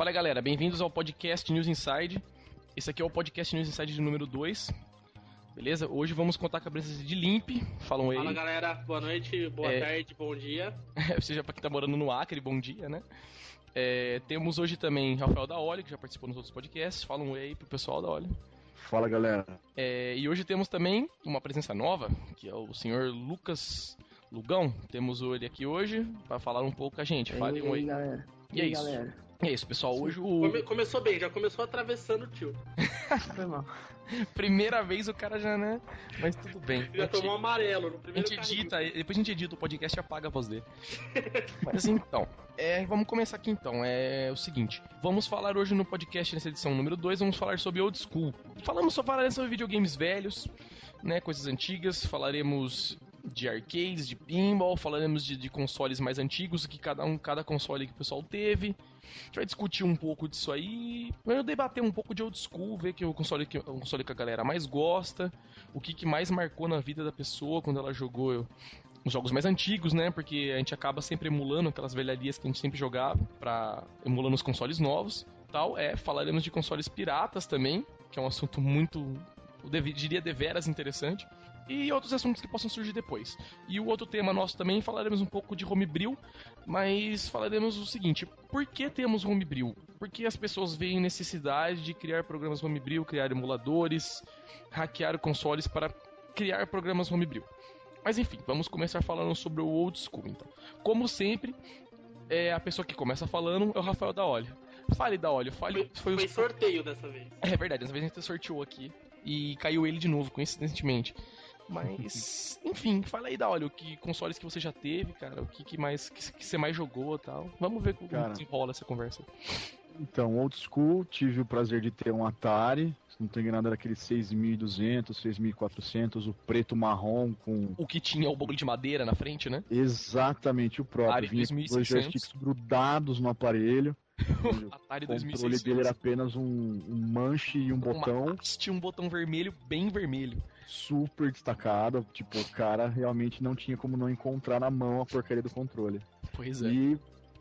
Fala galera, bem-vindos ao podcast News Inside. Esse aqui é o podcast News Inside de número 2. Beleza? Hoje vamos contar com a presença de Limp. Falam aí. Fala galera, boa noite, boa É. tarde, bom dia. Seja pra quem tá morando no Acre, bom dia, né? É, temos hoje também Rafael da Olho, que já participou nos outros podcasts. Fala um aí pro pessoal da Olho. Fala galera. É, e hoje temos também uma presença nova, que é o senhor Lucas Lugão. Temos ele aqui hoje para falar um pouco com a gente. Fale um oi. galera. E é isso. galera. E é isso, pessoal. Hoje o. Come- começou bem, já começou atravessando o tio. Foi mal. Primeira vez o cara já, né? Mas tudo bem. Já A gente- tomou amarelo no A primeiro gente carrinho. edita, depois a gente edita o podcast e apaga a voz dele. Mas então, é, vamos começar aqui então. É o seguinte: vamos falar hoje no podcast, nessa edição número 2, vamos falar sobre old school. Falamos só falaremos sobre videogames velhos, né? Coisas antigas, falaremos de arcades, de pinball, falaremos de, de consoles mais antigos, que cada um, cada console que o pessoal teve. A gente vai discutir um pouco disso aí. Vamos debater um pouco de old school, ver que o console que o console que a galera mais gosta, o que, que mais marcou na vida da pessoa quando ela jogou os jogos mais antigos, né? Porque a gente acaba sempre emulando aquelas velharias que a gente sempre jogava, pra emulando os consoles novos. Tal, é, falaremos de consoles piratas também, que é um assunto muito, eu diria deveras interessante. E outros assuntos que possam surgir depois. E o outro tema nosso também falaremos um pouco de homebrew, mas falaremos o seguinte: por que temos homebrew? Porque as pessoas veem necessidade de criar programas homebrew, criar emuladores, hackear consoles para criar programas homebrew. Mas enfim, vamos começar falando sobre o old school então. Como sempre, é a pessoa que começa falando é o Rafael da Olho. Fale da Olho, fale. Foi, os- foi sorteio dessa vez. é verdade, dessa vez a gente sorteou aqui e caiu ele de novo, coincidentemente. Mas, enfim, fala aí da olha, que consoles que você já teve, cara, o que, que mais que, que você mais jogou e tal. Vamos ver como Cara. desenrola essa conversa. Então, old school, tive o prazer de ter um Atari, não tô enganado era aquele 6200, 6400, o preto marrom com O que tinha o bagulho de madeira na frente, né? exatamente o próprio, Atari vinha com dois 2600. joysticks grudados no aparelho. Atari o controle 2600. dele era apenas um, um manche e um botão haste, um botão vermelho, bem vermelho. Super destacado, tipo, o cara realmente não tinha como não encontrar na mão a porcaria do controle. Pois é. E,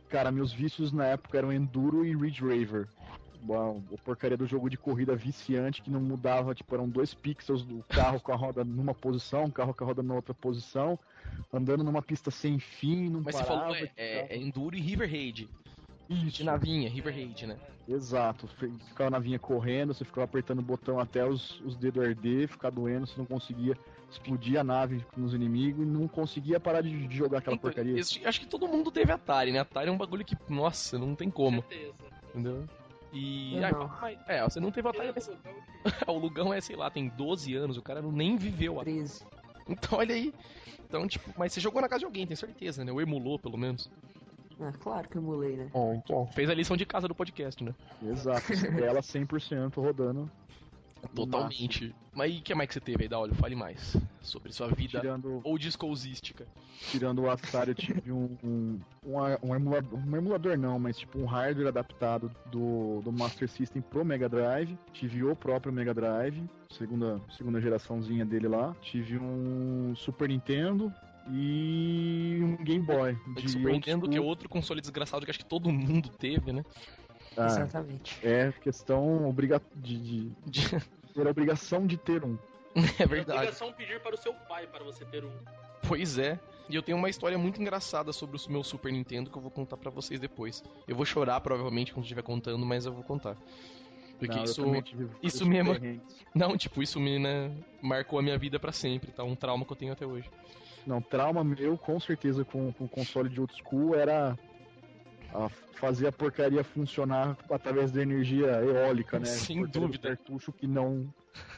cara, meus vícios na época eram Enduro e Ridge Raver. Bom, a porcaria do jogo de corrida viciante que não mudava, tipo, eram dois pixels do carro com a roda numa posição, o carro com a roda na outra posição, andando numa pista sem fim, não Mas você parava. falou é, é, é Enduro e River Raid. Isso, De navinha, River Raid, né? exato. Ficava na vinha correndo, você ficava apertando o botão até os, os dedos arder, ficar doendo, você não conseguia explodir a nave nos inimigos e não conseguia parar de, de jogar aquela Então, porcaria. esse- acho que todo mundo teve Atari, né? Atari é um bagulho que, nossa, não tem como, Certeza. entendeu? E. Ah, não. mas- é, você não teve Atari, mas o Lugão é, sei lá, tem 12 anos, o cara não nem viveu Atari. 13. Então, olha aí. Então, tipo, mas você jogou na casa de alguém, tem certeza, né? Ou emulou, pelo menos. Ah, claro que eu emulei, né? Bom, então. Fez a lição de casa do podcast, né? Exato, ela 100% rodando. Totalmente. Mas e o que mais que você teve aí, da Olho? Fale mais sobre sua vida Tirando, ou discousística. tirando o Atari, eu tive um, um, um, um emulador, um emulador não, mas tipo um hardware adaptado do, do Master System pro Mega Drive. Tive o próprio Mega Drive, segunda, segunda geraçãozinha dele lá. Tive um Super Nintendo e um Game Boy. De Super Nintendo, que é outro console desgraçado que acho que todo mundo teve, né? Ah, Exatamente. é questão obriga de, de De- ter a obrigação de ter um. É É verdade. obrigação pedir para o seu pai para você ter um. Pois é. E eu tenho uma história muito engraçada sobre o meu Super Nintendo que eu vou contar pra vocês depois. Eu vou chorar provavelmente quando estiver contando, mas eu vou contar. Porque Não, isso. isso mesmo-. Não, tipo, isso me né, marcou a minha vida pra sempre, tá? Um trauma que eu tenho até hoje. Não, trauma meu, com certeza, com com o console de old school era a fazer a porcaria funcionar através da energia eólica, né? Sem do dúvida. cartucho que não,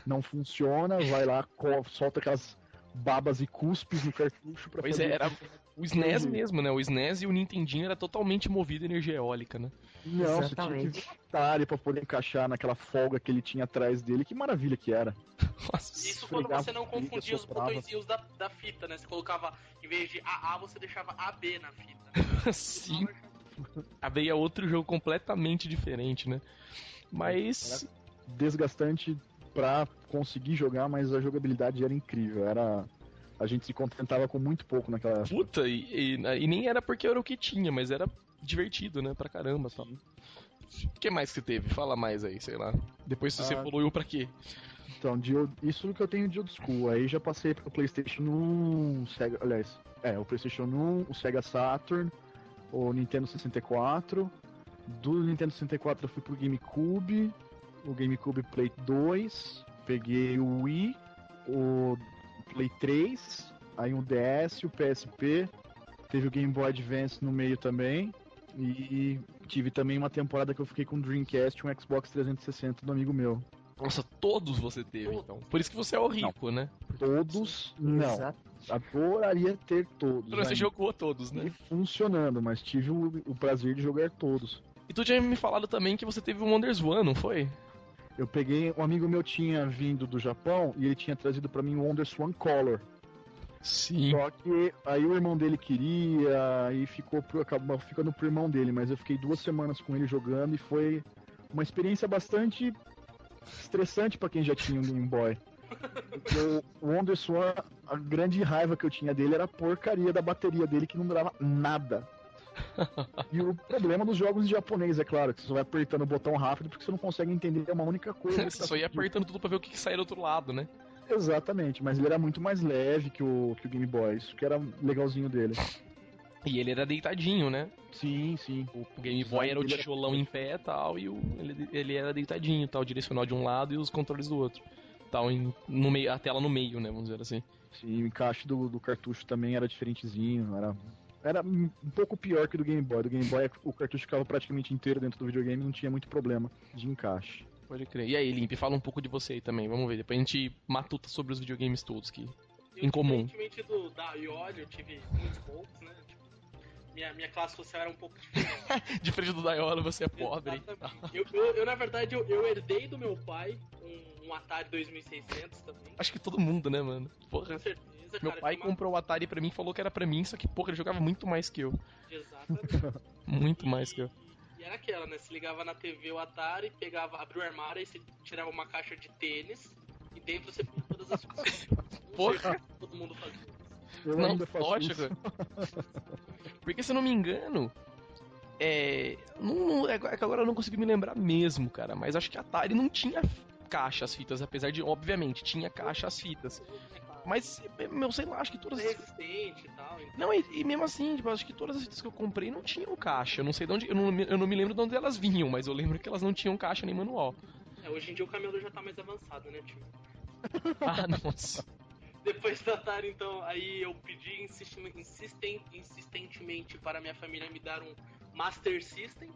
não funciona, vai lá, solta aquelas babas e cuspes no cartucho pra Pois fazer é, era o SNES Entendi. mesmo, né? O SNES e o Nintendinho era totalmente movido a energia eólica, né? Não, você tinha que Exatamente. Atari pra poder encaixar naquela folga que ele tinha atrás dele. Que maravilha que era. Nossa, Isso quando Esfregava você não confundia os botõezinhos da, da fita, né? Você colocava, em vez de AA, você deixava AB na fita. sim. A veia é outro jogo completamente diferente, né? Mas. Desgastante pra conseguir jogar, mas a jogabilidade era incrível. Era. A gente se contentava com muito pouco naquela época. Puta, e, e- e nem era porque era o que tinha, mas era divertido, né? Pra caramba tal. O que mais que você teve? Fala mais aí, sei lá. Depois você Ah. evoluiu pra quê? Então, de, isso que eu tenho de old school. Aí já passei pro PlayStation 1, Sega, aliás, é, o PlayStation 1, o Sega Saturn, o Nintendo 64. Do Nintendo 64 eu fui pro GameCube, o GameCube Play 2, peguei o Wii, o Play 3, aí um DS, o PSP, teve o Game Boy Advance no meio também. E tive também uma temporada que eu fiquei com o Dreamcast e um Xbox 360 do amigo meu. Nossa, todos você teve, então. Por isso que você é o rico, né? Todos, não. Exato. Adoraria ter todos. Você ainda. jogou todos, né? E funcionando, mas tive o, o prazer de jogar todos. E tu tinha me falado também que você teve o Wonders One, não foi? Eu peguei, um amigo meu tinha vindo do Japão e ele tinha trazido pra mim o Wonder Swan Color. Sim. Só que aí o irmão dele queria e ficou pro, acabou ficando pro irmão dele, mas eu fiquei duas semanas com ele jogando e foi uma experiência bastante estressante pra quem já tinha um Game Boy. Porque o Wonder Swan, a grande raiva que eu tinha dele era a porcaria da bateria dele que não durava nada. E o problema dos jogos em japonês, é claro, que você vai apertando o botão rápido porque você não consegue entender uma única coisa. Você tá só ia pedindo. apertando tudo pra ver o que, que sai do outro lado, né? Exatamente, mas ele era muito mais leve que o, que o Game Boy, isso que era legalzinho dele. E ele era deitadinho, né? Sim, sim. O Game Boy era o tijolão em pé e tal, e o, ele, ele era deitadinho, tal, direcional de um lado e os controles do outro. Tal, em, no meio, a tela no meio, né? Vamos dizer assim. Sim, o encaixe do, do cartucho também era diferentezinho, era, era um pouco pior que do Game Boy. Do Game Boy o cartucho ficava praticamente inteiro dentro do videogame e não tinha muito problema de encaixe. Pode crer. E aí, Limp, fala um pouco de você aí também, vamos ver. Depois a gente matuta sobre os videogames todos que. Eu, Em comum. Diferentemente do, da Ioli, eu tive muitos poucos, né? Tipo, minha, minha classe social era um pouco diferente. Diferente do Daiola, você é pobre. Eu, eu, eu, na verdade, eu, eu herdei do meu pai um, um Atari 2600 também. Acho que todo mundo, né, mano? Porra. Com certeza, Meu pai comprou o Atari pra mim e falou que era pra mim, só que, porra, ele jogava muito mais que eu. Exatamente. Muito mais que eu. E era aquela, né? Se ligava na TV o Atari, pegava, abria o armário e você tirava uma caixa de tênis e dentro você punha todas as coisas. Porra. Todo mundo fazia isso. Eu Não, lógico. Porque se eu não me engano, é. Não, não- é que agora eu não consigo me lembrar mesmo, cara. Mas acho que a Atari não tinha caixa as fitas, apesar de, obviamente, tinha caixa as fitas. Mas, meu, sei lá, acho que todas as. resistente e tal. Então, Não, e, e mesmo assim, tipo, acho que todas as fitas que eu comprei não tinham caixa. Eu não sei de onde. Eu não, me- eu não me lembro de onde elas vinham, mas eu lembro que elas não tinham caixa nem manual. é, hoje em dia o camelo já tá mais avançado, né, tio? Ah, nossa. Depois da Atari, então, aí eu pedi insisten- insistentemente para minha família me dar um Master System,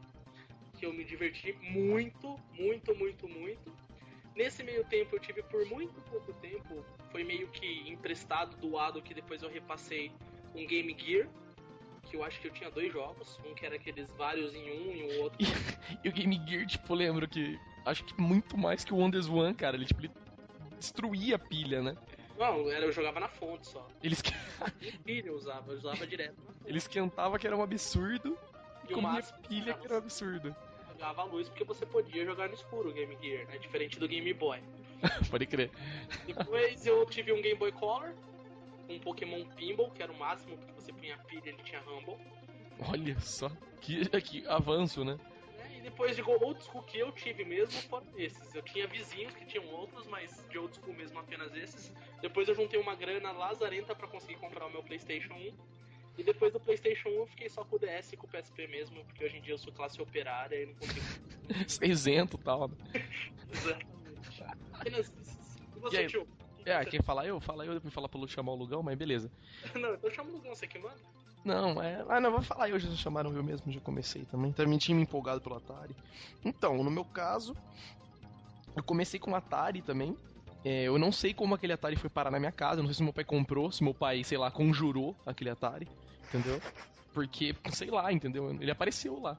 que eu me diverti muito, muito, muito, muito. Nesse meio tempo eu tive por muito pouco tempo, foi meio que emprestado, doado, que depois eu repassei um Game Gear, que eu acho que eu tinha dois jogos, um que era aqueles vários em um e o outro E o Game Gear, tipo, lembro que. Acho que muito mais que o Wonders One, cara. Ele, tipo, ele destruía a pilha, né? Não, era, eu jogava na fonte só. Ele, esque- Nem pilha eu usava, eu usava direto ele esquentava que era um absurdo E o comia máximo pilha que era um absurdo. Jogava a luz porque você podia jogar no escuro o Game Gear, né? Diferente do Game Boy. Pode crer. Depois eu tive um Game Boy Color, um Pokémon Pinball, que era o máximo, porque você punha pilha e ele tinha Rumble. Olha só. Que, que avanço, né? né? E depois de old school que eu tive mesmo foram esses. Eu tinha vizinhos que tinham outros, mas de old school mesmo apenas esses. Depois eu juntei uma grana lazarenta pra conseguir comprar o meu PlayStation 1. E depois do PlayStation 1 eu fiquei só com o DS e com o PSP mesmo, porque hoje em dia eu sou classe operária e não consigo. Ser isento e tal. né? Exatamente. Apenas. E E você, aí? tio? É, quem fala eu? Fala eu, depois fala pra Lu chamar o Lugão, mas beleza. Não, então chama o Lugão, você que manda. Não, é. Ah, não, vou falar eu, já chamaram eu mesmo, já comecei também. Também tinha me empolgado pelo Atari. Então, no meu caso, eu comecei com o Atari também. É, eu não sei como aquele Atari foi parar na minha casa, eu não sei se meu pai comprou, se meu pai, sei lá, conjurou aquele Atari, entendeu? Porque, sei lá, entendeu? Ele apareceu lá.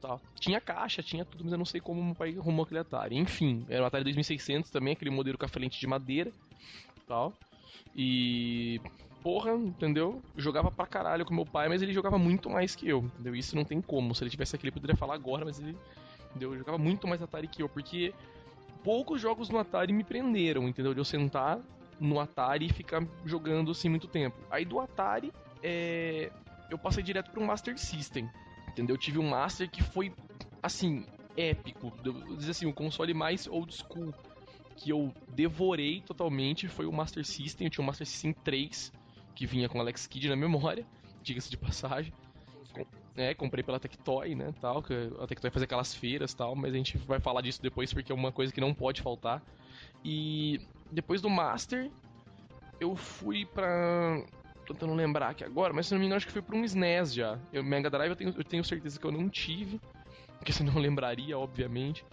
Tal. Tinha caixa, tinha tudo, mas eu não sei como meu pai arrumou aquele Atari. Enfim, era o Atari 2600 também, aquele modelo com a frente de madeira, tal. E porra, entendeu? Eu jogava pra caralho com meu pai, mas ele jogava muito mais que eu, entendeu? Isso não tem como. Se ele tivesse aqui, ele poderia falar agora, mas ele, entendeu? Eu jogava muito mais Atari que eu, porque poucos jogos no Atari me prenderam, entendeu? De eu sentar no Atari e ficar jogando assim muito tempo. Aí do Atari, é... eu passei direto pro Master System, entendeu? Eu tive um Master que foi, assim, épico. Eu dizer assim, o console mais old school que eu devorei totalmente foi o Master System. Eu tinha o Master System 3, que vinha com Alex Kidd na memória, diga-se de passagem. É, comprei pela Tectoy, né, tal, que a Tectoy fazia aquelas feiras tal, mas a gente vai falar disso depois porque é uma coisa que não pode faltar. E depois do Master, eu fui pra... tô tentando lembrar aqui agora, mas se não me engano acho que foi pra um SNES já. Eu, Mega Drive eu tenho, eu tenho certeza que eu não tive, porque senão eu lembraria, obviamente.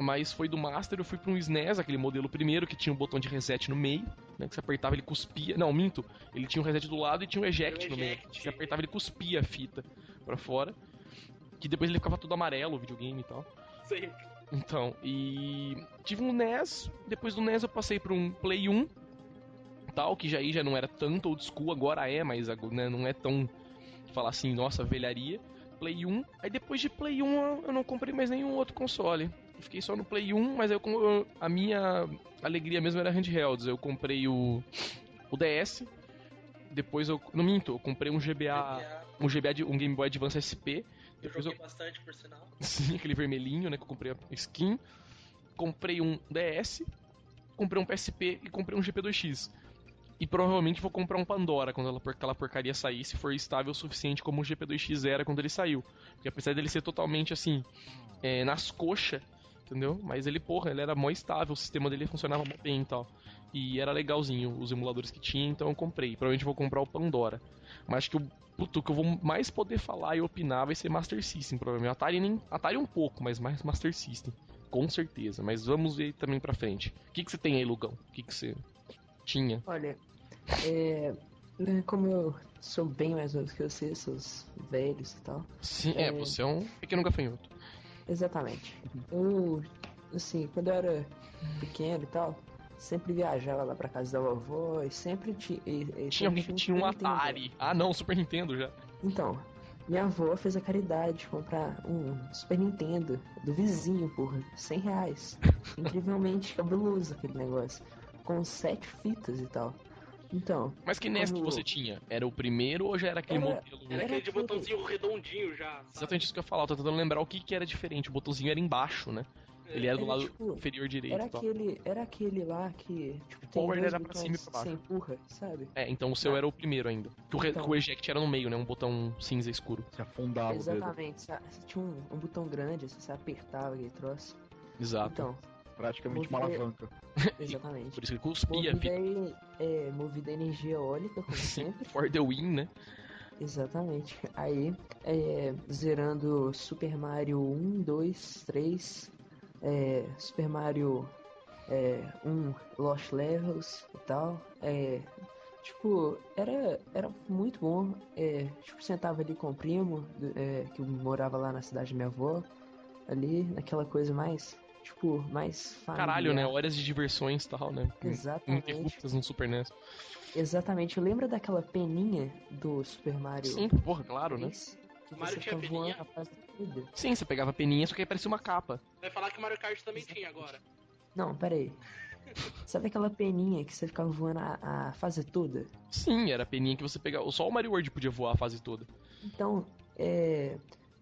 Mas foi do Master, eu fui pra um SNES, aquele modelo primeiro, que tinha um botão de reset no meio, né? Que você apertava, ele cuspia. Não, minto. Ele tinha um reset do lado e tinha um eject O no meio. eject. Você apertava, ele cuspia a fita pra fora. Que depois ele ficava todo amarelo, o videogame e tal. Sempre. Então, e tive um NES, depois do NES eu passei para um Play 1, tal, que já aí já não era tanto old school, agora é, mas né, não é tão falar assim, nossa, velharia. Play 1, aí depois de Play 1 eu- não comprei mais nenhum outro console. Eu fiquei só no Play 1, mas eu, a minha alegria mesmo era handhelds. Eu comprei o, o DS, depois eu. Não minto, eu comprei um GBA. Um GBA de, um Game Boy Advance SP. Eu Depois eu, bastante, por sinal. Sim, aquele vermelhinho, né? Que eu comprei a skin. Comprei um DS, comprei um PSP e comprei um GP2X. E provavelmente vou comprar um Pandora quando ela, aquela porcaria sair, se for estável o suficiente como o GP2X era quando ele saiu. Porque apesar dele ser totalmente assim, é, nas coxas, entendeu? Mas ele, porra, ele era mó estável, o sistema dele funcionava bem e tal. E era legalzinho os emuladores que tinha, então eu comprei. Provavelmente vou comprar o Pandora. Mas acho que o puto, que eu vou mais poder falar e opinar vai ser Master System, provavelmente. Atari, nem, Atari um pouco, mas mais Master System. Com certeza. Mas vamos ver também pra frente. O que, que você tem aí, Lugão? O que, que você tinha? Olha, é, né, como eu sou bem mais novo que você, seus velhos e tal. Sim, é, É. você é um pequeno gafanhoto. Exatamente. Eu, assim, quando eu era pequeno e tal, sempre viajava lá pra casa da vovó e sempre ti, e, e Tinha alguém que tinha um Nintendo. Atari. Ah, não, Super Nintendo já. Então, minha avó fez a caridade de comprar um Super Nintendo do vizinho por 100 reais. Incrivelmente cabuloso aquele negócio. Com sete fitas e tal. Então, Mas que NES que você tinha? Era o primeiro ou já era aquele Era- modelo? Era Era aquele de botãozinho redondinho já. sabe? Exatamente isso que eu ia falar. Eu tô tentando lembrar o que, que era diferente. O botãozinho era embaixo, né? Ele era do Era lado tipo- inferior direito era tal. aquele, era aquele lá que, tipo, tem power era pra cima e pra baixo. você empurra, sabe? É, então o seu Ah. era o primeiro ainda. Que o, Então. o eject era no meio, né? Um botão cinza escuro. Se afundava o dedo. Exatamente. Você, você tinha um, um botão grande, assim, você apertava aquele troço. Exato. Então, Praticamente uma alavanca. exatamente. Por isso que ele cuspia a Movida, fita. é, movida a energia eólica, como sempre. For the win, né? Exatamente. Aí, é, zerando Super Mario 1, 2, 3, é, Super Mario é, 1 Lost Levels e tal. É, tipo, era, era muito bom. É, tipo, sentava ali com o primo, é, que morava lá na cidade da minha avó, ali, naquela coisa mais, tipo, mais familiar. Caralho, né? Horas de diversões e tal, né? Exatamente. Ininterruptas no Super NES. Exatamente. Lembra daquela peninha do Super Mario Sim, porra, claro, né? 3? Que Mario você tinha fica voando peninha? a fase toda. Sim, você pegava a peninha, só que aí parecia uma capa. Vai falar que Mario Kart também tinha agora. Não, pera aí. Sabe aquela peninha que você ficava voando a, a fase toda? Sim, era a peninha que você pegava. Só o Mario World podia voar a fase toda. Então, é.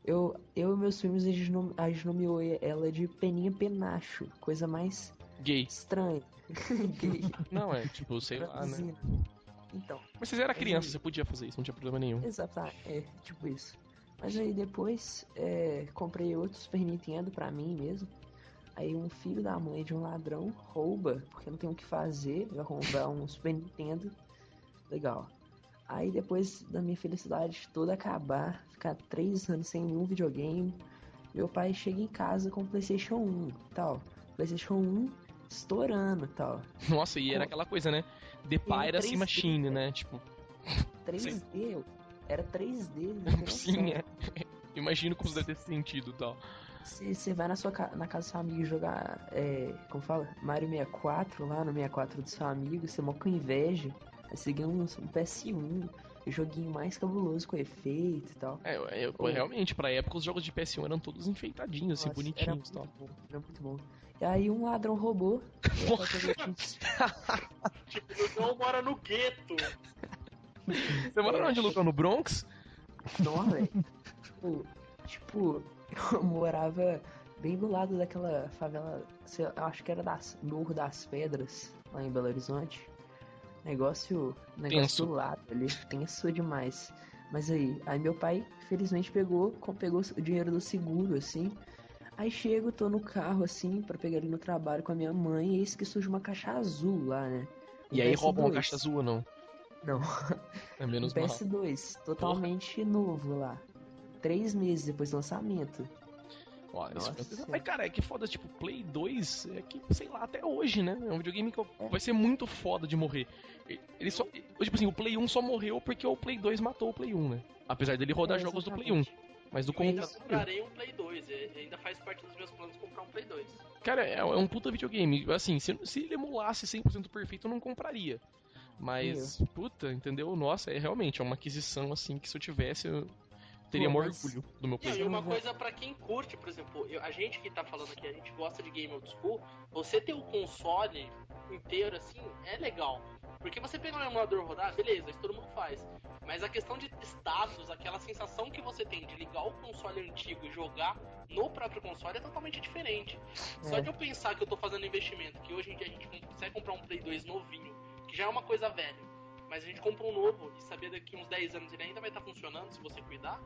Eu, eu e meus filmes, a gente, nom, a gente nomeou ela de peninha penacho. Coisa mais Gay. estranha. Gay. Não, é, tipo, sei lá, né? Então, Mas você era criança, você podia fazer isso, não tinha problema nenhum. exatamente. É, tipo isso. Mas aí depois, é, comprei outro Super Nintendo pra mim mesmo. Aí um filho da mãe de um ladrão rouba, porque não tem o que fazer, vai comprar um Super Nintendo. Legal. Aí depois da minha felicidade toda acabar, ficar três anos sem nenhum videogame, meu pai chega em casa com o Playstation 1 tal. Playstation 1 estourando tal. Nossa, e era Com- aquela coisa, né? The Piracy 3D, Machine, né? Tipo, 3D, era 3D, não tem sim, é. Imagino como deve ter sentido tal. Você vai na, sua, na casa do seu amigo jogar, é, como fala? Mario 64 lá no 64 do seu amigo, você mó com inveja. Você ganha um, um PS1, um joguinho mais cabuloso com efeito e tal. É, eu, eu- realmente, pra época os jogos de PS1 eram todos enfeitadinhos, assim, Nossa, bonitinhos era e tal. muito bom, era muito bom. E aí um ladrão roubou. Tipo, o João mora no gueto. Você mora onde, Lucão? No Bronx? Não, velho. Tipo, tipo, eu morava bem do lado daquela favela, eu acho que era das Morro das Pedras, lá em Belo Horizonte. Negócio, negócio lado ali, tenso demais. Mas aí, aí meu pai, felizmente, pegou, pegou o dinheiro do seguro, assim. Aí chego, tô no carro, assim, pra pegar ele no trabalho com a minha mãe, e eis que surge uma caixa azul lá, né? E aí PS2. roubam uma caixa azul ou não? Não, É menos um mal. PS2, totalmente novo lá. Três meses depois do lançamento. Ó, Nossa. Mas, cara, é que foda, tipo, Play 2 é que, sei lá, até hoje, né? É um videogame que vai ser muito foda de morrer. Ele só. Tipo assim, o Play 1 só morreu porque o Play 2 matou o Play 1, né? Apesar dele rodar É, jogos do Play 1. exatamente. Mas do Eu ainda computador. comprarei um Play 2, e ainda faz parte dos meus planos comprar um Play 2. Cara, é, é um puta videogame. Assim, se, se ele emulasse 100% perfeito, eu não compraria. Mas, puta, entendeu? Nossa, é realmente é uma aquisição assim que se eu tivesse, eu teria Pô, mas- orgulho do meu Não, Play. e uma coisa pra quem curte, por exemplo, eu- a gente que tá falando aqui, a gente gosta de game old school, você ter o console inteiro assim é legal. Porque você pegar um emulador rodar, beleza, isso todo mundo faz. Mas a questão de status, aquela sensação que você tem de ligar o console antigo e jogar no próprio console é totalmente diferente. Só É. de eu pensar que eu tô fazendo investimento, que hoje em dia a gente consegue comprar um Play 2 novinho, que já é uma coisa velha, mas a gente compra um novo e saber daqui uns 10 anos ele ainda vai estar funcionando se você cuidar.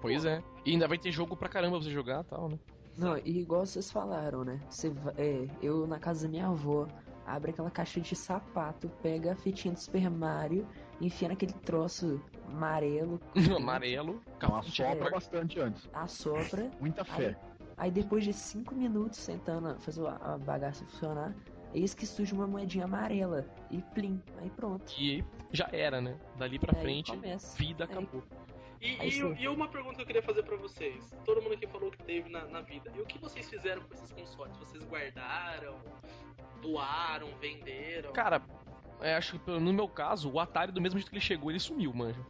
Pois é. E ainda vai ter jogo pra caramba pra você jogar e tal, né? Não, e igual vocês falaram, né? Você é, eu na casa da minha avó, abre aquela caixa de sapato, pega a fitinha do Super Mario, enfia naquele troço amarelo, Amarelo, caput assopra É. bastante antes. assopra, Muita fé. aí depois de 5 minutos tentando fazer a bagaça funcionar, eis que surge uma moedinha amarela e plim, aí pronto. E já era, né? Dali pra Aí frente, começa. vida Aí- acabou. E, Aí e- e uma pergunta que eu queria fazer pra vocês. Todo mundo aqui falou que teve na, na vida. E o que vocês fizeram com esses consoles? Vocês guardaram, doaram, venderam? Cara, é, acho que no meu caso, o Atari, do mesmo jeito que ele chegou, ele sumiu, manja.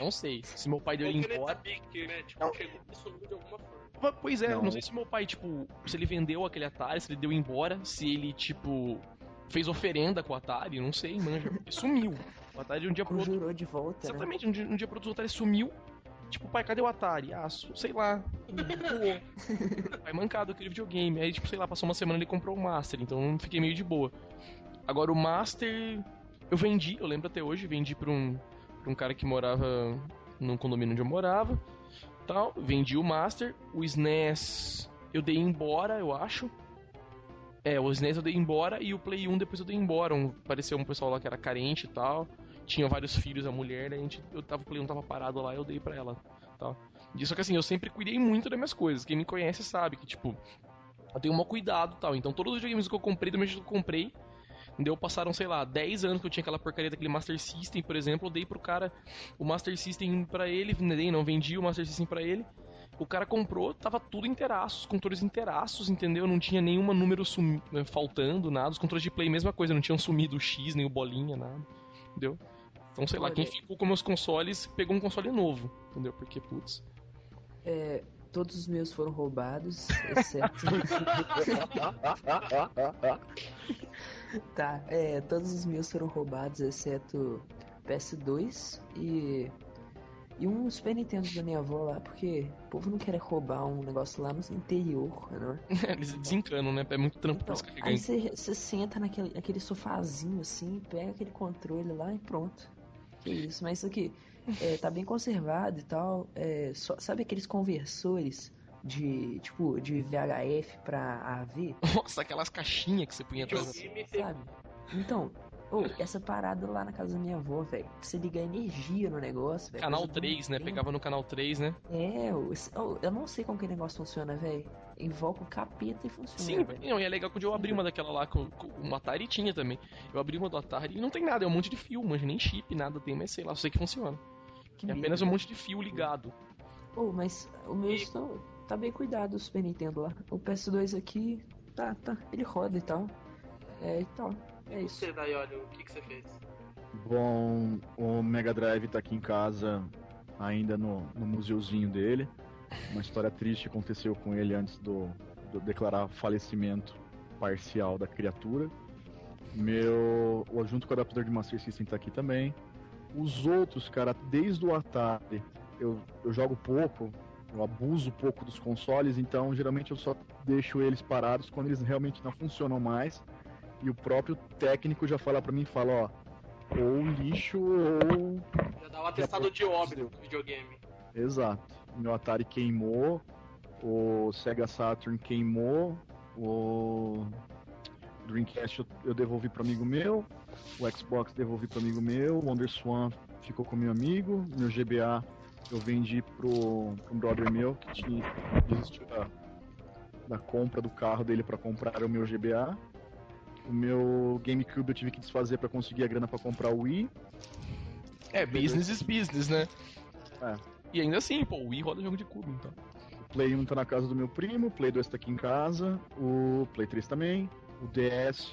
Não sei. Se meu pai deu ele Ou caneta embora. Bic, né? Tipo, Não. chegou e sumiu de alguma forma. Pois é, Não. não sei se meu pai, tipo, se ele vendeu aquele Atari, se ele deu embora, se ele, tipo, fez oferenda com o Atari, não sei, manja. Ele sumiu. O Atari de um dia pro outro. Conjurou de volta, né? Exatamente, um dia, um dia pro outro o Atari sumiu. Tipo, pai, cadê o Atari? Ah, su- sei lá. Pai mancado aquele videogame. Aí, tipo, sei lá, passou uma semana ele comprou o Master, então eu fiquei meio de boa. Agora o Master eu vendi, eu lembro até hoje, vendi pra um, pra um cara que morava num condomínio onde eu morava. Tal, vendi o Master, o SNES eu dei embora, eu acho. É, o SNES eu dei embora e o Play 1 depois eu dei embora. Um, pareceu um pessoal lá que era carente e tal. Tinha vários filhos, a mulher, a gente, eu tava, o Play 1 tava parado lá eu dei pra ela. Tal. Só que assim, eu sempre cuidei muito das minhas coisas. Quem me conhece sabe que, tipo, eu tenho um cuidado tal. Então todos os videogames que eu comprei, do mesmo jeito que eu comprei, Entendeu? Passaram, sei lá, 10 anos que eu tinha aquela porcaria daquele Master System, por exemplo, eu dei pro cara o Master System pra ele, não vendi o Master System pra ele. O cara comprou, tava tudo inteiraço, os controles inteiraços, entendeu? Não tinha nenhuma número sumi- eh, faltando, nada. Os controles de play, mesma coisa, não tinham sumido o X, nem o bolinha, nada. Entendeu? Então, sei lá, quem ficou com meus consoles pegou um console novo, entendeu? Porque, putz. É, todos os meus foram roubados, exceto. tá, é, todos os meus foram roubados, exceto PS2 e. E um Super Nintendo da minha avó lá, porque o povo não quer roubar um negócio lá no interior, né? Eles desencanam, né? É muito trampo pra Então, descarregar. aí você senta naquele, naquele sofazinho assim, pega aquele controle lá e pronto. Que isso, mas isso aqui é, tá bem conservado e tal. É, só- sabe aqueles conversores de tipo de VHF pra AV, Nossa, aquelas caixinhas que você punha atrás. Sabe? Então, ô, essa parada lá na casa da minha avó, velho, você liga energia no negócio, velho. Canal coisa do 3, né? tempo. Pegava no canal 3, né? É, ô, eu não sei como que o negócio funciona, velho. Invoca o capeta e funciona. Sim, velho. não, e é legal que eu abri uma daquela lá com, com o Atari tinha também. Eu abri uma do Atari e não tem nada, é um monte de fio, mas nem chip, nada tem, mas sei lá, eu sei que funciona. Que É apenas um monte de fio ligado. Oh, mas o meu E- estão, tá bem cuidado o Super Nintendo lá. O PS2 aqui, tá, tá, ele roda e tal. É, e tal. É E isso. você, Daioli, o que, que você fez? Bom, o Mega Drive tá aqui em casa, ainda no, no museuzinho dele. Uma história triste aconteceu com ele antes do, do declarar falecimento parcial da criatura. Meu. o- Junto com o adaptador de Master System tá aqui também. Os outros, cara, desde o Atari, eu, eu jogo pouco. eu abuso pouco dos consoles, então geralmente eu só deixo eles parados quando eles realmente não funcionam mais. E o próprio técnico já fala pra mim, fala, ó, ou lixo ou Já dá um atestado de óbito do videogame. Exato. Meu Atari queimou, o Sega Saturn queimou, o Dreamcast eu- devolvi para amigo meu, o Xbox devolvi para amigo meu, o WonderSwan ficou com meu amigo, meu GBA eu vendi pro, pro brother meu que tinha desistiu da, da compra do carro dele para comprar o meu GBA. O meu GameCube eu tive que desfazer para conseguir a grana para comprar o Wii. É, business is business, né? É. E ainda assim, pô, o Wii roda jogo de cubo, então. O Play 1 tá na casa do meu primo, o Play 2 tá aqui em casa, o Play 3 também, o DS,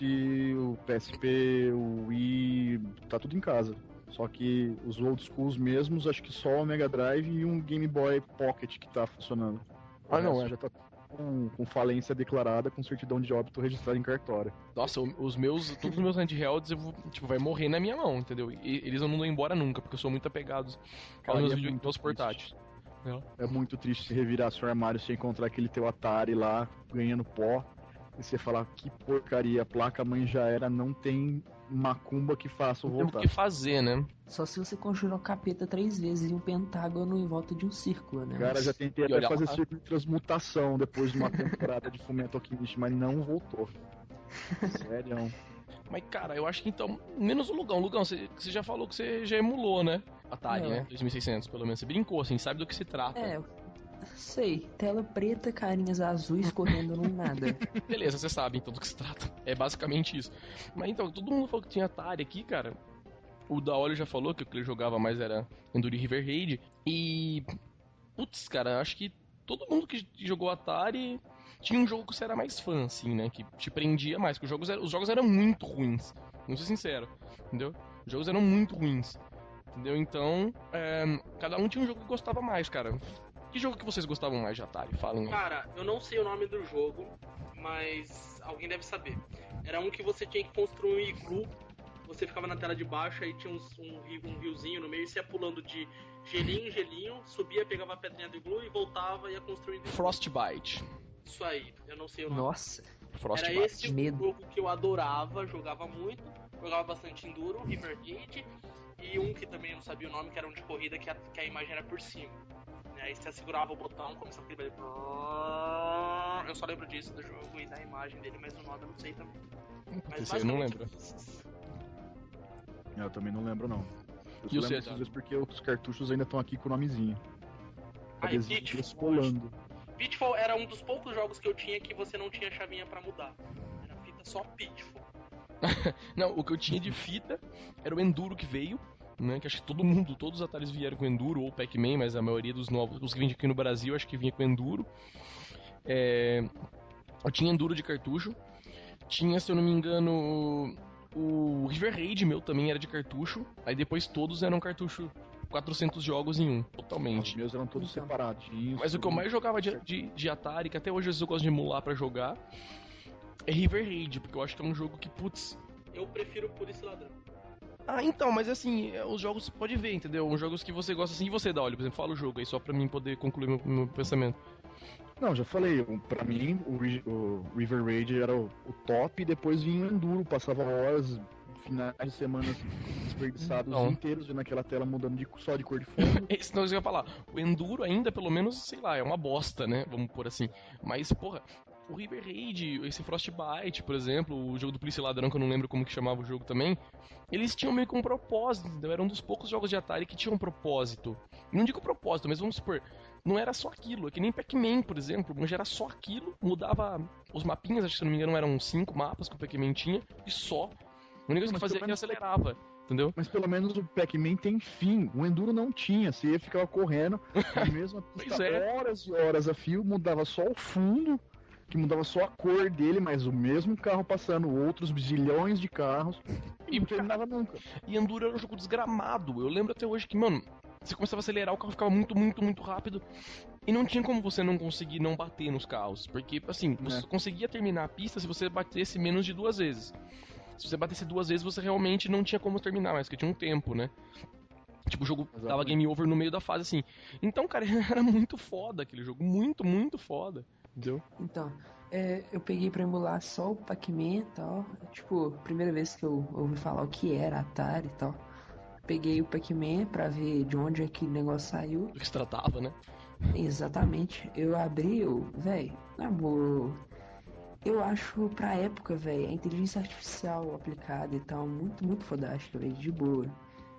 o PSP, o Wii, tá tudo em casa. Só que os old schools mesmos, acho que só o Mega Drive e um Game Boy Pocket que tá funcionando. Ah, não, é. já tá com, com falência declarada, com certidão de óbito registrada em cartório. Nossa, os meus, todos os meus handhelds, eu tipo, vai morrer na minha mão, entendeu? E eles não vão embora nunca, porque eu sou muito apegado Cara, aos meus é meus triste. portáteis. É muito triste se revirar seu armário e você encontrar aquele teu Atari lá, ganhando pó, e você falar, que porcaria, a placa-mãe já era, não tem macumba que faça eu Não tem o voltar. que fazer, né? Só se você conjurar o capeta três vezes e um pentágono em volta de um círculo, né? Cara, Mas- já tentei E até fazer lá. círculo de transmutação depois de uma temporada de Fumeto Alchemist, mas não voltou. Sério. Mas, cara, eu acho que então, menos o Lugão. Lugão, você, já falou que você já emulou, né? Atari, Não. né? 2600, pelo menos. Você brincou, assim, sabe do que se trata. É, sei. Tela preta, carinhas azuis correndo no nada. Beleza, você sabe então do que se trata. É basicamente isso. Mas então, todo mundo falou que tinha Atari aqui, cara. O da Olho já falou que o que ele jogava mais era Enduro River Raid. E. Putz, cara, acho que todo mundo que jogou Atari tinha um jogo que você era mais fã, assim, né? Que te prendia mais. Porque os jogos, eram, os jogos eram muito ruins. Vamos ser sincero, entendeu? Os jogos eram muito ruins. Entendeu? Então, é, cada um tinha um jogo que gostava mais, cara. Que jogo que vocês gostavam mais de Atari? Falem. Cara, eu não sei o nome do jogo, mas alguém deve saber. Era um que você tinha que construir um iglu. Você ficava na tela de baixo, aí tinha uns- um, rio- um riozinho no meio, e você ia pulando de gelinho em gelinho, subia, pegava a pedrinha do iglu e voltava e ia construindo. iglu. Frostbite. Isso aí, eu não sei o nome. Nossa. Era Frostbite. esse o Medo. jogo que eu adorava, jogava muito, jogava bastante Enduro, River Raid, e um que também eu não sabia o nome, que era um de corrida que a, que a imagem era por cima. Aí você segurava o botão, começava aquele barulho. Eu só lembro disso do jogo e da imagem dele, mas o nome eu não sei também. Mas Esse aí eu não lembro. esses. Eu também não lembro, não. Eu E só lembro desses dois porque os cartuchos ainda estão aqui com o nomezinho. Ah, e Adesivo Pitfall. Pitfall era um dos poucos jogos que eu tinha que você não tinha chavinha pra mudar. Era fita só Pitfall. Não, o que eu tinha de fita era o Enduro que veio, né? Que acho que todo mundo, todos os Ataris vieram com Enduro ou Pac-Man, mas a maioria dos novos, os que vêm aqui no Brasil, acho que vinha com Enduro. É, eu tinha Enduro de cartucho. Tinha, se eu não me engano, o River Raid meu também era de cartucho. Aí depois todos eram cartucho 400 jogos em um, Os totalmente. meus eram todos Então. separadinhos. Mas o que eu mais jogava de, de, de Atari, que até hoje às vezes eu gosto de emular pra jogar, é River Raid, porque eu acho que é um jogo que, putz, Eu prefiro Polícia e Ladrão. Ah, então, mas assim, é, os jogos você pode ver, entendeu? Os jogos que você gosta assim, e você dá, olha, por exemplo, fala o jogo aí, só pra mim poder concluir meu, meu pensamento. Não, já falei, pra mim o, o River Raid era o, o top e depois vinha o Enduro, passava horas, finais de semana desperdiçados Não. inteiros vendo aquela tela mudando de, só de cor de fundo. Esse não eu ia falar. O Enduro ainda, pelo menos, sei lá, é uma bosta, né? Vamos por assim. Mas, porra, o River Raid, esse Frostbite, por exemplo, o jogo do Polícia Ladrão, que eu não lembro como que chamava o jogo também, eles tinham meio que um propósito, entendeu? Era um dos poucos jogos de Atari que tinham um propósito. Não digo propósito, mas vamos supor, não era só aquilo. É que nem Pac-Man, por exemplo, mas era só aquilo, mudava os mapinhas, acho que se não me engano eram cinco mapas que o Pac-Man tinha, e só. A única coisa que Mas fazia é que acelerava, entendeu? Mas pelo menos o Pac-Man tem fim. O Enduro não tinha. Você ia ficar correndo na mesma pista é. horas e horas a fio, mudava só o fundo, que mudava só a cor dele, mas o mesmo carro passando, outros zilhões de carros, e não terminava nunca. E Enduro era um jogo desgramado. Eu lembro até hoje que, mano, você começava a acelerar, o carro ficava muito, muito, muito rápido. E não tinha como você não conseguir não bater nos carros. Porque, assim, você É. conseguia terminar a pista se você batesse menos de duas vezes. Se você batesse duas vezes, você realmente não tinha como terminar, mas que tinha um tempo, né? Tipo, o jogo Exatamente. dava game over no meio da fase, assim. Então, cara, era muito foda aquele jogo. Muito, muito foda. Entendeu? Então, é, eu peguei pra emular só o Pac-Man e tal. Tipo, primeira vez que eu ouvi falar o que era Atari e tal. Peguei o Pac-Man pra ver de onde aquele negócio saiu. Do que se tratava, né? Exatamente. Eu abri, eu, véi, na boa. Eu acho pra época, véi, a inteligência artificial aplicada e tal, muito, muito fodástica, véi, de boa.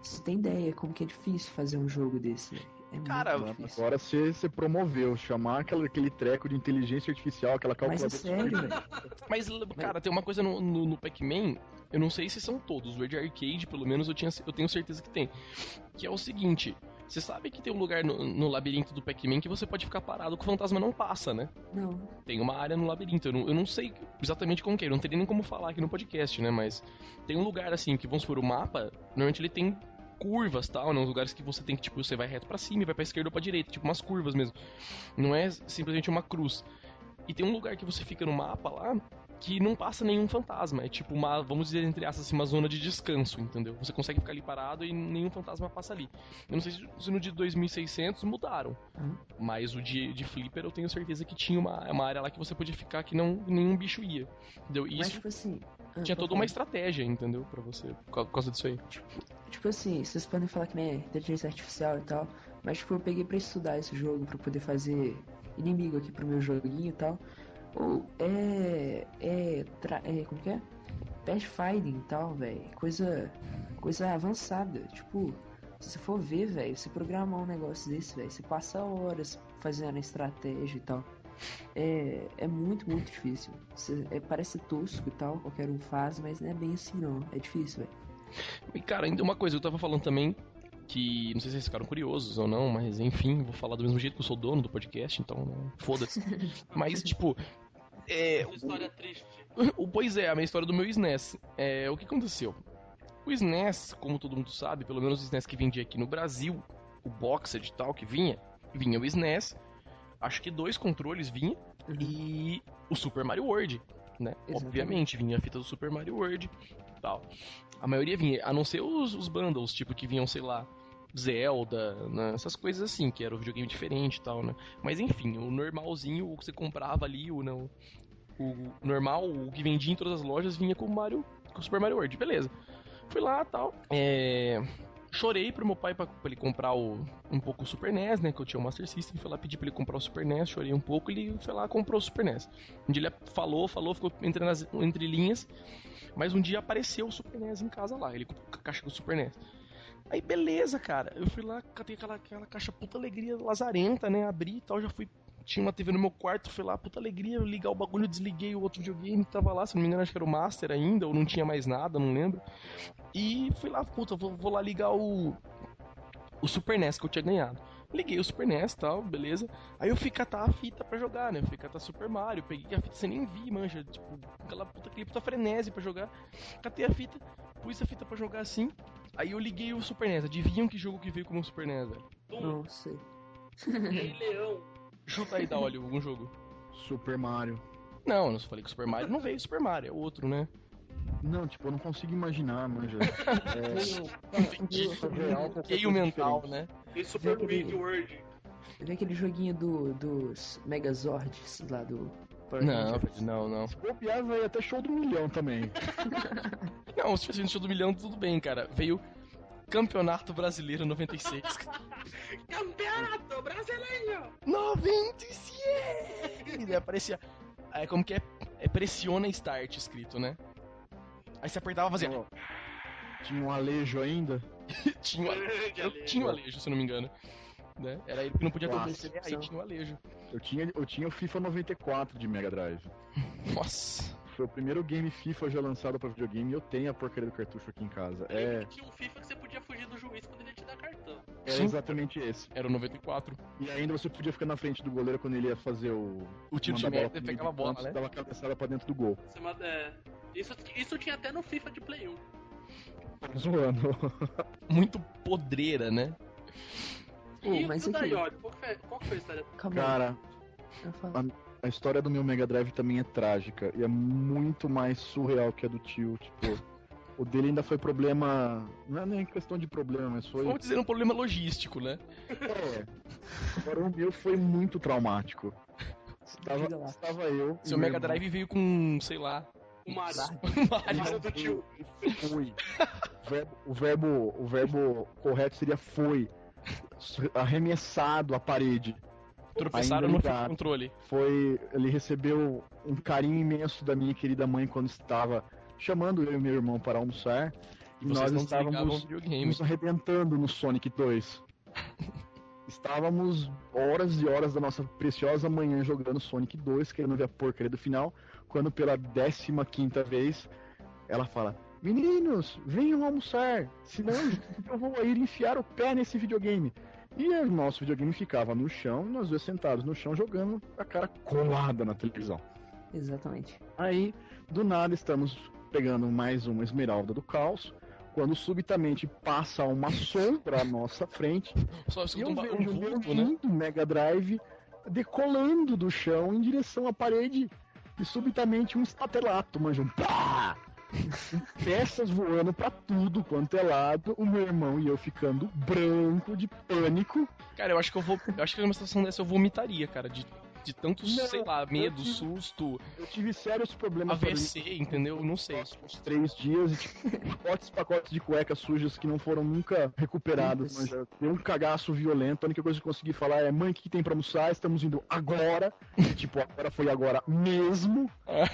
Você tem ideia como que é difícil fazer um jogo desse, véi? É Cara, agora você, você promoveu, chamar aquela, aquele treco de inteligência artificial, aquela Mas é calculadora. sério. Mas, cara, tem uma coisa no, no, no Pac-Man, eu não sei se são todos, o de arcade, pelo menos, eu, tinha, eu tenho certeza que tem. Que é o seguinte. Você sabe que tem um lugar no, no labirinto do Pac-Man que você pode ficar parado que o fantasma não passa, né? Não, Tem uma área no labirinto. Eu não, eu não sei exatamente como que é, eu não teria nem como falar aqui no podcast, né? Mas tem um lugar assim que, vamos supor, o mapa, normalmente ele tem curvas tal, né? Uns lugares que você tem que, tipo, você vai reto pra cima e vai pra esquerda ou pra direita, tipo umas curvas mesmo. Não é simplesmente uma cruz. E tem um lugar que você fica no mapa lá que não passa nenhum fantasma. É tipo uma, vamos dizer, entre aspas, assim, uma zona de descanso, entendeu? Você consegue ficar ali parado e nenhum fantasma passa ali. Eu não sei se, no de 2600 mudaram. Hum. Mas o de, de Flipper eu tenho certeza que tinha uma, uma área lá que você podia ficar que não nenhum bicho ia. Entendeu? E mas isso tipo assim. Ah, tinha toda uma estratégia, entendeu? Pra você, por causa disso aí. Tipo assim, vocês podem falar que não é inteligência artificial e tal, mas tipo, eu peguei pra estudar esse jogo pra poder fazer inimigo aqui pro meu joguinho e tal. Ou é. É. Tra, é como que é? Pathfinding e tal, velho. Coisa. Coisa avançada. Tipo, se você for ver, velho, você programar um negócio desse, velho, você passa horas fazendo a estratégia e tal. É, é muito, muito difícil. Você- é, parece tosco e tal, qualquer um faz, mas não é bem assim não. É difícil, velho. E cara, ainda uma coisa, eu tava falando também que não sei se vocês ficaram curiosos ou não, mas enfim, vou falar do mesmo jeito que eu sou dono do podcast, então né, foda-se. mas tipo, é, Essa história triste. o pois é, a minha história do meu SNES. É, o que aconteceu? O SNES, como todo mundo sabe, pelo menos o SNES que vendia aqui no Brasil, o Boxed e tal que vinha, vinha o SNES, acho que dois controles vinha Uhum. e o Super Mario World, né? Exatamente. Obviamente, vinha a fita do Super Mario World e tal. A maioria vinha, a não ser os, os bundles, tipo, que vinham, sei lá, Zelda, né? essas coisas assim, que era um videogame diferente e tal, né? Mas enfim, o normalzinho, o que você comprava ali, o não. O normal, o que vendia em todas as lojas, vinha com o Mario. com o Super Mario World, beleza. Fui lá tal. É. Chorei pro meu pai pra, ele comprar o, um pouco o Super NES, né? Que eu tinha o Master System. Fui lá pedir pra ele comprar o Super NES, chorei um pouco. Ele foi lá comprou o Super NES. Um dia ele falou, falou, ficou entre, nas, entre linhas. Mas um dia apareceu o Super NES em casa lá. Ele comprou a caixa do Super NES. Aí beleza, cara. Eu fui lá, catei aquela, aquela caixa puta alegria lazarenta, né? Abri e tal, já fui. Tinha uma TV no meu quarto, fui lá, puta alegria, ligar o bagulho, desliguei o outro videogame que tava lá, se não me engano, acho que era o Master ainda, ou não tinha mais nada, não lembro. E fui lá, puta, vou, vou lá ligar o. O Super NES que eu tinha ganhado. Liguei o Super NES e tal, beleza. Aí eu fui catar a fita pra jogar, né? Eu fui catar Super Mario, peguei a fita, você nem vi, manja. Tipo, aquela puta, aquele puta frenesi pra jogar. Catei a fita, pus a fita pra jogar assim. Aí eu liguei o Super NES. Adivinham que jogo que veio como Super NES, velho? Não sei. Rei Leão. Chuta aí, dá olho, algum jogo. Super Mario. Não, eu não falei que Super Mario não veio Super Mario, é outro, né? Não, tipo, eu não consigo imaginar, manja. É, Bloqueio coisa mental, né? E Super Vem aquele- Luigi World. Vê aquele joguinho do, dos Megazords lá do. Não, não, não. Se bobear, vai até show do milhão também. Não, se tivesse show do milhão, tudo bem, cara. Veio Campeonato Brasileiro 96. Campeonato Brasileiro! 96! Daí aparecia. Aí como que é? É pressiona start escrito, né? Aí você apertava e fazia. Ó, Tinha um alejo ainda. tinha, o- Grande eu alejo. tinha o alejo, se eu não me engano. Né? Era ele que não podia ter Nossa. PC, aí tinha o alejo. Eu tinha, eu tinha o FIFA 94 de Mega Drive. Nossa. Foi o primeiro game FIFA já lançado pra videogame e eu tenho a porcaria do cartucho aqui em casa. É, que tinha um FIFA que você podia fugir do juiz quando ele ia te dar cartão. é Sim. exatamente esse. Era o 94. E ainda você podia ficar na frente do goleiro quando ele ia fazer o. O tiro de meta e pegava a bola, né? Dava a cabeçada pra dentro do gol. Você manda- é, isso, isso tinha até no FIFA de Play 1. Zoando. Muito podreira, né? Ô, e mas o aqui- Daiori, qual, que foi- qual que foi a história? Calma. Cara, Eu falo. A história do meu Mega Drive também é trágica. E é muito mais surreal que a do tio. Tipo, O dele ainda foi problema. Não é nem questão de problema, mas foi. Vamos dizer um problema logístico, né? É. Agora o meu foi muito traumático. Estava, estava eu. Seu Mega irmão. Drive veio com, sei lá, O Mario. Mario do tio. Foi. O verbo, o verbo, o verbo correto seria foi. Arremessado à parede. Tropeçaram no controle. Foi. Ele recebeu um carinho imenso da minha querida mãe quando estava chamando eu e meu irmão para almoçar. E vocês nós estávamos nos arrebentando no Sonic 2. Estávamos horas e horas da nossa preciosa manhã jogando Sonic 2, querendo ver a porcaria do final, quando pela 15 quinta vez ela fala: Meninos, venham almoçar, senão eu vou ir enfiar o pé nesse videogame. E o nosso videogame ficava no chão, nós dois sentados no chão jogando a cara colada na televisão. Exatamente. Aí, do nada, estamos pegando mais uma esmeralda do caos, quando subitamente passa uma sombra à nossa frente Só e eu um, vejo um o meu vulto, né? lindo Mega Drive decolando do chão em direção à parede e subitamente um estatelado, manja, um pá! Peças voando pra tudo quanto é lado, o meu irmão e eu ficando branco de pânico. Cara, eu acho que eu vou. Eu acho que numa situação dessa eu vomitaria, cara. De, de tanto, Não, sei lá, medo, eu- susto, Eu tive sérios problemas AVC, entendeu? Não sei. próximos três dias e tipo, pacotes e pacotes de cuecas sujas que não foram nunca recuperados. Limpas. Mas deu um cagaço violento. A única coisa que eu consegui falar é: mãe, o que que tem pra almoçar? Estamos indo agora. E, tipo, agora foi agora mesmo. É.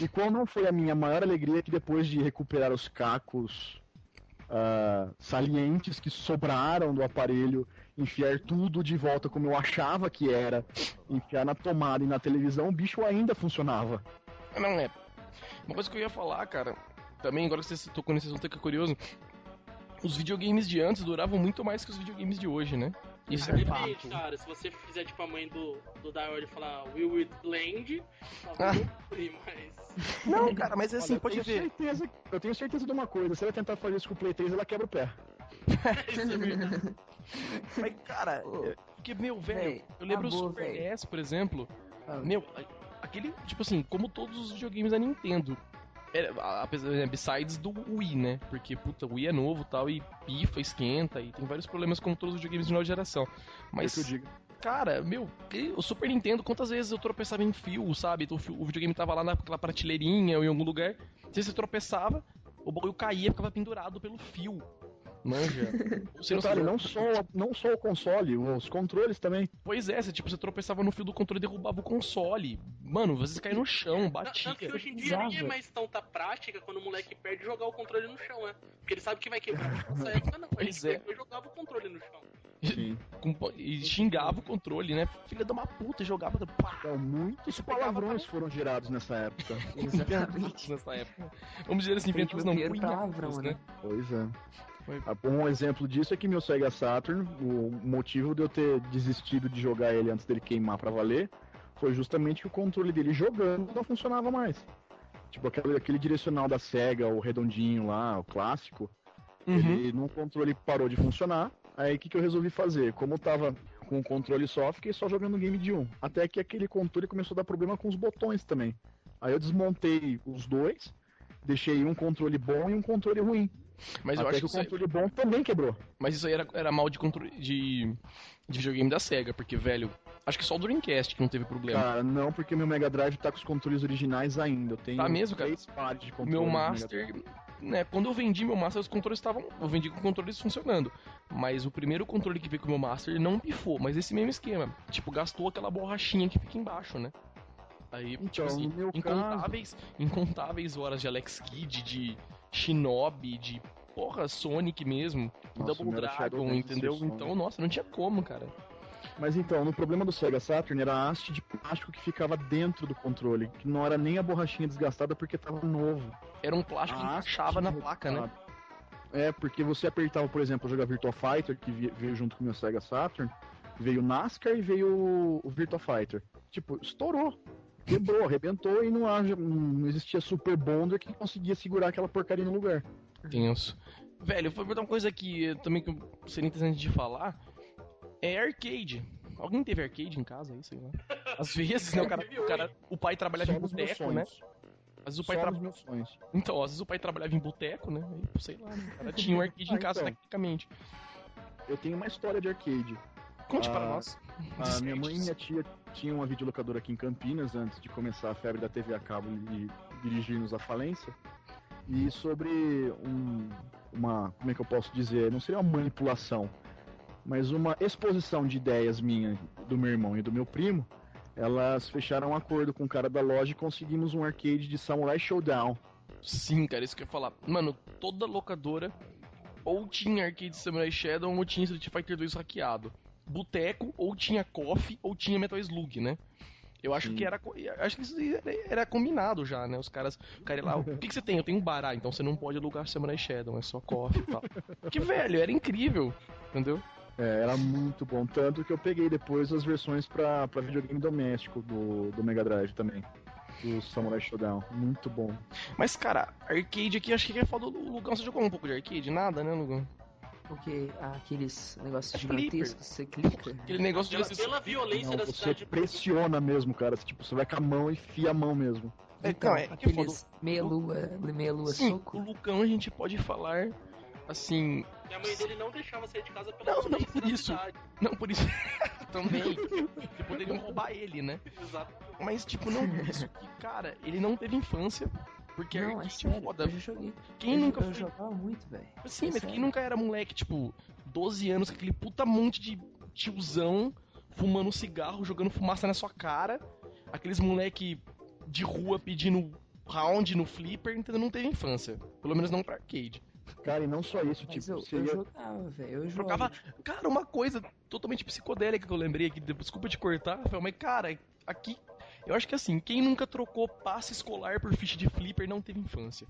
E qual não foi a minha maior alegria que depois de recuperar os cacos ah, salientes que sobraram do aparelho, enfiar tudo de volta como eu achava que era, enfiar na tomada e na televisão, o bicho ainda funcionava. Não é. Uma coisa que eu ia falar, cara, também agora que você tocou nesse assunto que é curioso, os videogames de antes duravam muito mais que os videogames de hoje, né? Isso é Depende, fato. cara. Se você fizer tipo a mãe do, do Dior e falar Will It Land, Ah. talvez não cumprir, mas. Não, cara, mas Olha, assim, eu pode tenho ver. Certeza, eu tenho certeza de uma coisa, se ela tentar fazer isso com o Play 3, ela quebra o pé. Isso é verdade. Mas, cara, é- porque, meu, velho, eu lembro o acabou, Super véi. NES, por exemplo, Ah, Meu, aquele, tipo assim, como todos os videogames da Nintendo. A- apesar, né, besides do Wii, né? Porque, puta, o Wii é novo e tal, e pifa, esquenta, e tem vários problemas como todos os videogames de nova geração. Mas, É que eu digo. cara, meu, o Super Nintendo, quantas vezes eu tropeçava em fio, sabe? O, fio- o videogame tava lá naquela prateleirinha ou em algum lugar. Se você tropeçava, o bagulho caía e ficava pendurado pelo fio. Manja. Você não sabe- não só, não só o console, os controles também. Pois é, você, tipo, você tropeçava no fio do controle e derrubava o console. Mano, você caía no chão, batia. Tanto que hoje em dia Bizarro. nem é mais tanta prática quando o moleque perde jogar o controle no chão, né? Porque ele sabe que vai quebrar. Nessa época não, a Pois gente é. pegou e jogava o controle no chão. Sim. e xingava o controle, né? Filha de uma puta, jogava. Pá, Então, muitos palavrões foram gerados nessa época. Exatamente. nessa época. Vamos dizer assim, Tem inventamos não palavrão, né? Pois é. Foi. Um exemplo disso é que meu Sega Saturn, o motivo de eu ter desistido de jogar ele antes dele queimar pra valer, foi justamente que o controle dele jogando não funcionava mais. Tipo, aquele, aquele direcional da Sega, o redondinho lá, o clássico, Uhum. ele no controle parou de funcionar. Aí o que, que eu resolvi fazer? Como eu tava com o controle só, fiquei só jogando game de um. Até que aquele controle começou a dar problema com os botões também. Aí eu desmontei os dois, deixei um controle bom e um controle ruim. Mas eu Até acho que o isso aí, controle bom também quebrou. mas isso aí era, era mal de controle de, de videogame da SEGA, porque, velho, acho que só o Dreamcast que não teve problema. Cara, não, porque meu Mega Drive tá com os controles originais ainda. Eu tenho Tá mesmo, cara? três pares de O controles. meu Master, né, quando eu vendi meu Master, os controles estavam. Eu vendi com controles funcionando. Mas o primeiro controle que veio com o meu Master não pifou, mas esse mesmo esquema. Tipo, gastou aquela borrachinha que fica embaixo, né? Aí, tipo Então, assim, no meu incontáveis, incontáveis horas de Alex Kidd, de Shinobi, de porra, Sonic mesmo, Nossa, Double Dragon, entendeu? Então, nossa, não tinha como, cara. Mas então, no problema do Sega Saturn era a haste de plástico que ficava dentro do controle, que não era nem a borrachinha desgastada porque tava novo. Era um plástico que A haste encaixava na placa, né? É, porque você apertava, por exemplo, jogar Virtua Fighter, que veio junto com o meu Sega Saturn, veio o NASCAR e veio o- o Virtua Fighter. Tipo, estourou. Quebrou, arrebentou e não, haja, não existia Super Bonder que conseguia segurar aquela porcaria no lugar. Tenso. Velho, vou botar uma coisa que também que seria interessante de falar. É arcade. Alguém teve arcade em casa aí, sei lá. Às vezes, né? O, cara, o, cara- o pai trabalhava Só em boteco, né? Às vezes o pai Só tra... nos meus sonhos. Então, às vezes o pai trabalhava em boteco, né? Sei lá, né? O cara tinha um arcade em Ah, casa então. tecnicamente. Eu tenho uma história de arcade. Conte Ah, para nós. A minha mãe e minha tia tinham uma videolocadora aqui em Campinas antes de começar a febre da TV a cabo e dirigir-nos à falência. E sobre um, uma, como é que eu posso dizer, não seria uma manipulação, mas uma exposição de ideias minha, do meu irmão e do meu primo, elas fecharam um acordo com o cara da loja e conseguimos um arcade de Samurai Showdown. Sim, cara, isso que eu ia falar. Mano, toda locadora ou tinha arcade Samurai Shadow ou tinha Street Fighter 2 hackeado. Boteco, ou tinha Coffee, ou tinha Metal Slug, né? Eu acho Sim. que era. Acho que isso era, era combinado já, né? Os caras. O cara lá, o que, que você tem? Eu tenho um bará, então você não pode alugar Samurai Shadow, é só Coffee e tal. que velho, era incrível. Entendeu? É, era muito bom, tanto que eu peguei depois as versões pra, pra videogame doméstico do, do Mega Drive também. Do Samurai Showdown. Muito bom. Mas, cara, arcade aqui, acho que é foda do Lugão. Você jogou um pouco de arcade? Nada, né, Lugão? Porque ah, aqueles negócios É gigantescos, você clica. Aquele negócio Pela, de. pela violência Não, da você cidade. pressiona mesmo, cara. Tipo, você vai com a mão e fia a mão mesmo. É, Então, não, é aqueles meia lua, meia lua Sim, soco. o Lucão a gente pode falar assim. E a mãe dele não deixava sair de casa pela Não, não violência por da isso. cidade. Não, por isso. também. que poderiam roubar ele, né? Exato. Mas, tipo, não por isso que, cara, ele não teve infância. Porque Não, é sério, foda. eu já joguei. Quem eu, nunca eu foi. jogava muito, velho. Sim, é mas quem sério. nunca era moleque, tipo, 12 anos, com aquele puta monte de tiozão fumando cigarro, jogando fumaça na sua cara. Aqueles moleque de rua pedindo round no flipper, entendeu? Não teve infância. Pelo menos não pra arcade. Cara, e não só isso, Mas tipo, eu, você eu jogava, velho. Eu jogava. Cara, uma coisa totalmente psicodélica que eu lembrei aqui, desculpa te cortar, Rafael, mas cara, aqui. Eu acho que assim, quem nunca trocou passe escolar por ficha de flipper não teve infância.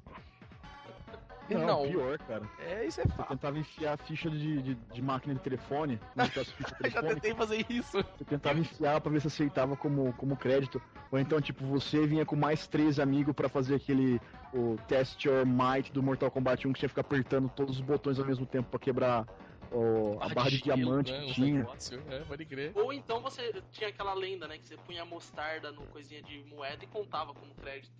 Não, Não. pior, cara. É, isso é Você fato. tentava enfiar a ficha de, de, de máquina de telefone, ficha Já tentei fazer isso. você tentava enfiar pra ver se aceitava como, como crédito. Ou então, tipo, você vinha com mais três amigos pra fazer aquele o Test Your Might do Mortal Kombat 1 que tinha que ficar apertando todos os botões ao mesmo tempo pra quebrar o- a barra de, gelo, diamante né, que tinha. negócio, É, pode crer. Ou então você tinha aquela lenda, né? Que você punha mostarda no coisinha de moeda e contava como crédito.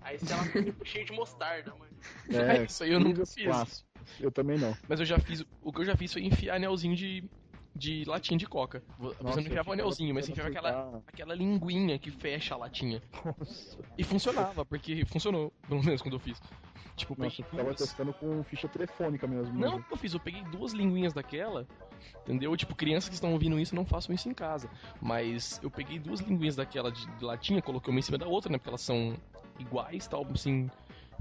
Aí se ela ficou cheio de mostarda, mano. É, isso aí eu nunca fiz. Eu também não. Mas eu já fiz. O que eu já fiz foi enfiar anelzinho de. De latinha de coca. Você Nossa, não enfiava o anelzinho, mas você enfiava aquela, aquela linguinha que fecha a latinha. Nossa, E funcionava, porque funcionou, pelo menos quando eu fiz. Tipo, nossa, eu tava duas- testando com ficha telefônica mesmo. Não, mano. o que eu fiz, eu peguei duas linguinhas daquela, entendeu? Tipo, crianças que estão ouvindo isso não façam isso em casa. Mas eu peguei duas linguinhas daquela de, de latinha, coloquei uma em cima da outra, né? Porque elas são iguais, tal, assim,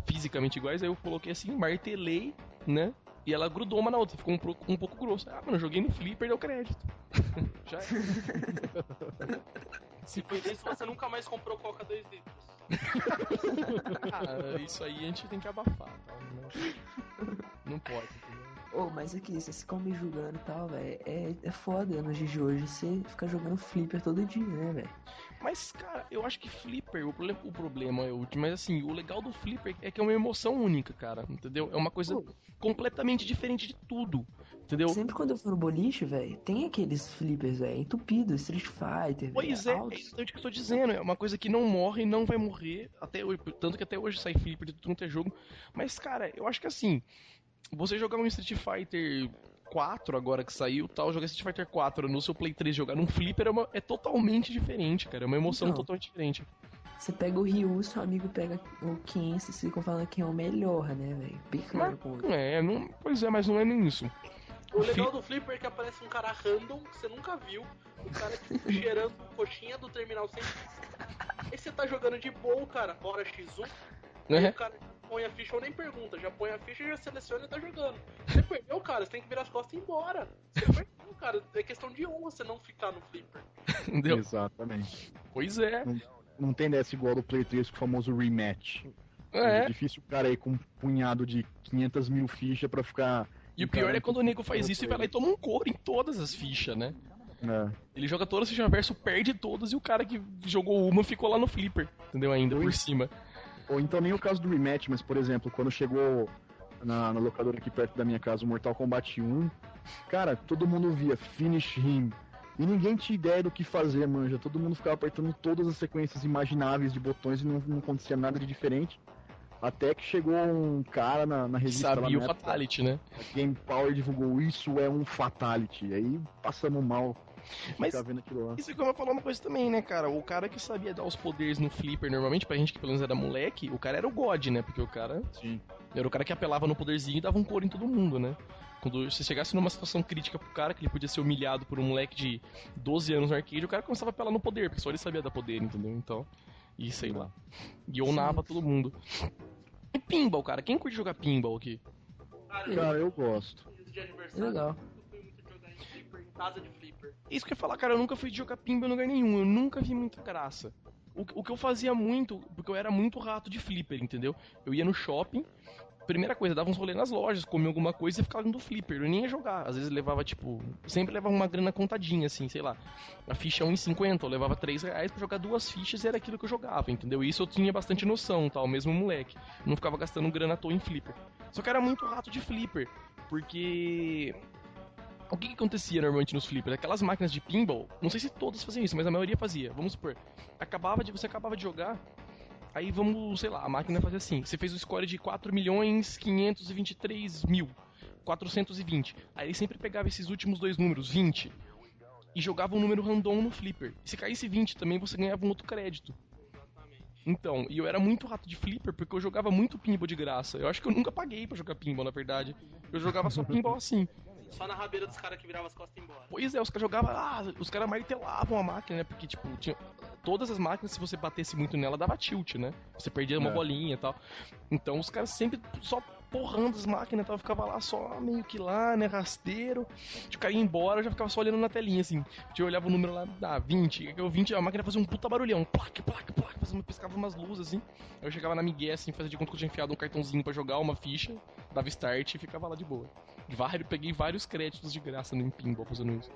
fisicamente iguais. Aí eu coloquei assim, martelei, né? E ela grudou uma na outra, ficou um, pro- um pouco grosso. Ah, mano, eu joguei no flipper e deu crédito. Já é. Se foi isso, você nunca mais comprou Coca 2 litros. Ah, isso aí a gente tem que abafar, tá? Não, não pode, entendeu? Ô, mas aqui, vocês ficam me julgando e tal, velho. É, é foda nos dias de hoje você ficar jogando flipper todo dia, né, velho? Mas, cara, eu acho que Flipper, o problema, o problema é o último, mas assim, o legal do Flipper é que é uma emoção única, cara, entendeu? É uma coisa Pô. completamente diferente de tudo, entendeu? Sempre quando eu for no boliche, velho, tem aqueles flippers, velho, entupido, Street Fighter, Pois véio, é, é exatamente o que eu tô dizendo, é uma coisa que não morre e não vai morrer, até hoje, tanto que até hoje sai Flipper de tudo quanto é jogo, mas, cara, eu acho que assim, você jogar um Street Fighter 4 agora que saiu tal, jogar Street Fighter 4 no seu Play 3 jogar num Flipper é, uma- é totalmente diferente, cara, é uma emoção Então. totalmente diferente. Você pega o Ryu, seu amigo pega o Ken, vocês ficam falando que é o melhor, né, velho? Picando com o Não é, não, pois é, mas não é nem isso. O legal do Flipper é que aparece um cara random que você nunca viu. O cara, tipo, cheirando coxinha do Terminal 100. Aí você tá jogando de boa, cara, hora X1. Aí Né? o cara põe a ficha ou nem pergunta. Já põe a ficha e já seleciona e tá jogando. Você perdeu, cara, você tem que virar as costas e ir embora. Você perdeu, cara. É questão de honra você não ficar no Flipper. Entendeu? Exatamente. Pois é. Não tem dessa igual do Play 3 com o famoso rematch. É É. difícil o cara aí com um punhado de 500 mil fichas pra ficar. E o pior é quando o nego faz isso e vai lá e toma um couro em todas as fichas, né? É. Ele joga todas as fichas verso, perde todas e o cara que jogou uma ficou lá no flipper, entendeu? Ainda por cima. Ou então nem o caso do rematch, mas por exemplo, quando chegou na, na locadora aqui perto da minha casa o Mortal Kombat 1, cara, todo mundo via Finish Him, E ninguém tinha ideia do que fazer, manja. Todo mundo ficava apertando todas as sequências imagináveis de botões e não, não acontecia nada de diferente. Até que chegou um cara na, na revista. Sabia o época, Fatality, né? A Game Power divulgou isso é um Fatality. Aí passamos mal. Mas isso é que eu vou falar uma coisa também, né, cara? O cara que sabia dar os poderes no Flipper, normalmente, pra gente que pelo menos era moleque, o cara era o God, né? Porque o cara Sim. era o cara que apelava no poderzinho e dava um couro em todo mundo, né? Quando você chegasse numa situação crítica pro cara, que ele podia ser humilhado por um moleque de 12 anos no arcade, o cara começava a apelar no poder, porque só ele sabia dar poder, entendeu? Então, e sei lá. Guionava todo mundo. E pinball, cara? Quem curte jogar pinball aqui? Cara, Cara, eu gosto. eu, de aniversário, Legal. eu fui muito jogar em casa de. Isso que eu ia falar, cara, eu nunca fui jogar pinball em lugar nenhum, eu nunca vi muita graça. O, o que eu fazia muito, porque eu era muito rato de flipper, entendeu? Eu ia no shopping, primeira coisa, dava uns rolê nas lojas, comia alguma coisa e ficava no flipper. Eu nem ia jogar. Às vezes levava, tipo, sempre levava uma grana contadinha, assim, sei lá. A ficha 1,50, eu levava 3 reais pra jogar duas fichas e era aquilo que eu jogava, entendeu? Isso eu tinha bastante noção, tal, mesmo moleque. Não ficava gastando grana à toa em flipper. Só que era muito rato de flipper, porque. O que, que acontecia normalmente nos flippers? Aquelas máquinas de pinball, não sei se todas faziam isso, mas a maioria fazia. Vamos supor, acabava de você acabava de jogar, aí vamos, sei lá, a máquina fazia assim. Você fez o score de 4 milhões 523 mil, 420. Aí ele sempre pegava esses últimos dois números, 20, e jogava um número random no flipper. E se caísse 20 também, você ganhava um outro crédito. Então, e eu era muito rato de flipper porque eu jogava muito pinball de graça. Eu acho que eu nunca paguei pra jogar pinball, na verdade. Eu jogava só pinball assim. Só na rabeira dos caras que viravam as costas e embora. Pois é, os caras jogavam, ah, os caras martelavam a máquina, né? Porque, tipo, tinha, todas as máquinas, se você batesse muito nela, dava tilt, né? Você perdia uma É. bolinha e tal. Então os caras sempre só porrando as máquinas e tal, eu ficava lá só meio que lá, né, rasteiro. Tipo, o cara ia embora, eu já ficava só olhando na telinha, assim. Eu olhava o número lá, ah, 20. Eu 20, a máquina fazia um puta barulhão, plaque, plaque, plaque, fazia, uma- piscava umas luzes, assim. Aí eu chegava na migué, assim, fazia de conta que eu tinha enfiado um cartãozinho pra jogar, uma ficha, dava start e ficava lá de boa. Vários, peguei vários créditos de graça no pinball fazendo isso.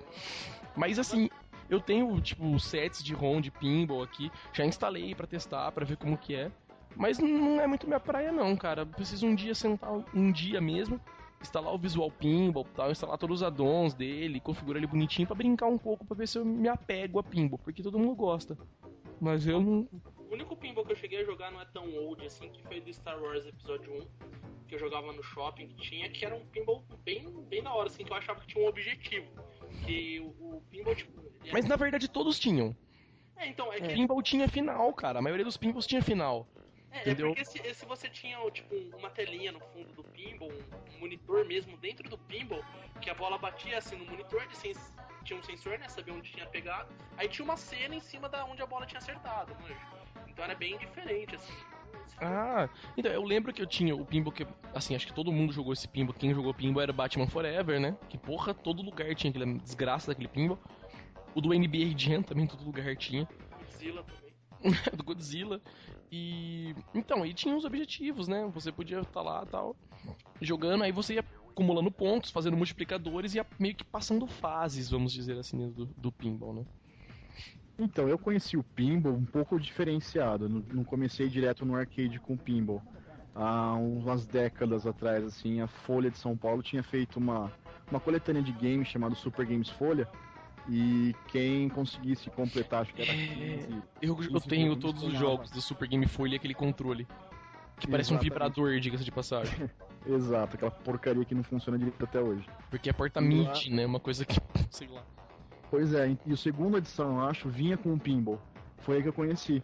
Mas assim, eu tenho, tipo, sets de ROM de pinball aqui, já instalei pra testar, pra ver como que é. Mas não é muito minha praia não, cara. Preciso um dia sentar um dia mesmo, instalar o Visual Pinball, tal, instalar todos os addons dele, configurar ele bonitinho pra brincar um pouco, pra ver se eu me apego a pinball, porque todo mundo gosta. Mas eu não. O único pinball que eu cheguei a jogar não é tão old assim, que foi do Star Wars Episódio 1, que eu jogava no shopping, que tinha, que era um pinball bem, bem da hora, assim, que eu achava que tinha um objetivo. Que o, o pinball, tipo. era- Mas na verdade todos tinham. É, então, é que. Pinball tinha final, cara. A maioria dos pinballs tinha final. É, é entendeu? porque se, se você tinha, tipo, uma telinha no fundo do pinball, um monitor mesmo dentro do pinball, que a bola batia assim no monitor, sens- tinha um sensor, né? Sabia onde tinha pegado. Aí tinha uma cena em cima da onde a bola tinha acertado, manja. Então era bem diferente, assim. Ah, então eu lembro que eu tinha o pinball que, assim, acho que todo mundo jogou esse pinball. Quem jogou pinball era Batman Forever, né? Que porra, todo lugar tinha aquela desgraça daquele pinball. O do NBA Jam também, todo lugar tinha. Godzilla também. do Godzilla. E. Então, e tinha os objetivos, né? Você podia estar lá tal, jogando, aí você ia acumulando pontos, fazendo multiplicadores e meio que passando fases, vamos dizer assim, do, do pinball, né? Então, eu conheci o pinball um pouco diferenciado. Não, não comecei direto no arcade com pinball. Há umas décadas atrás, assim, a Folha de São Paulo tinha feito uma, uma coletânea de games chamado Super Games Folha. E quem conseguisse completar, acho que era 15. Eu, eu 15 tenho segundos todos os jogos do Super Game Folha, aquele controle. Que parece um Exatamente. vibrador, diga-se de passagem. Exato, aquela porcaria que não funciona direito até hoje. Porque é porta Lá- MIDI, né? Uma coisa que, sei lá. Pois é, e o segunda edição, eu acho, vinha com o pinball. Foi aí que eu conheci.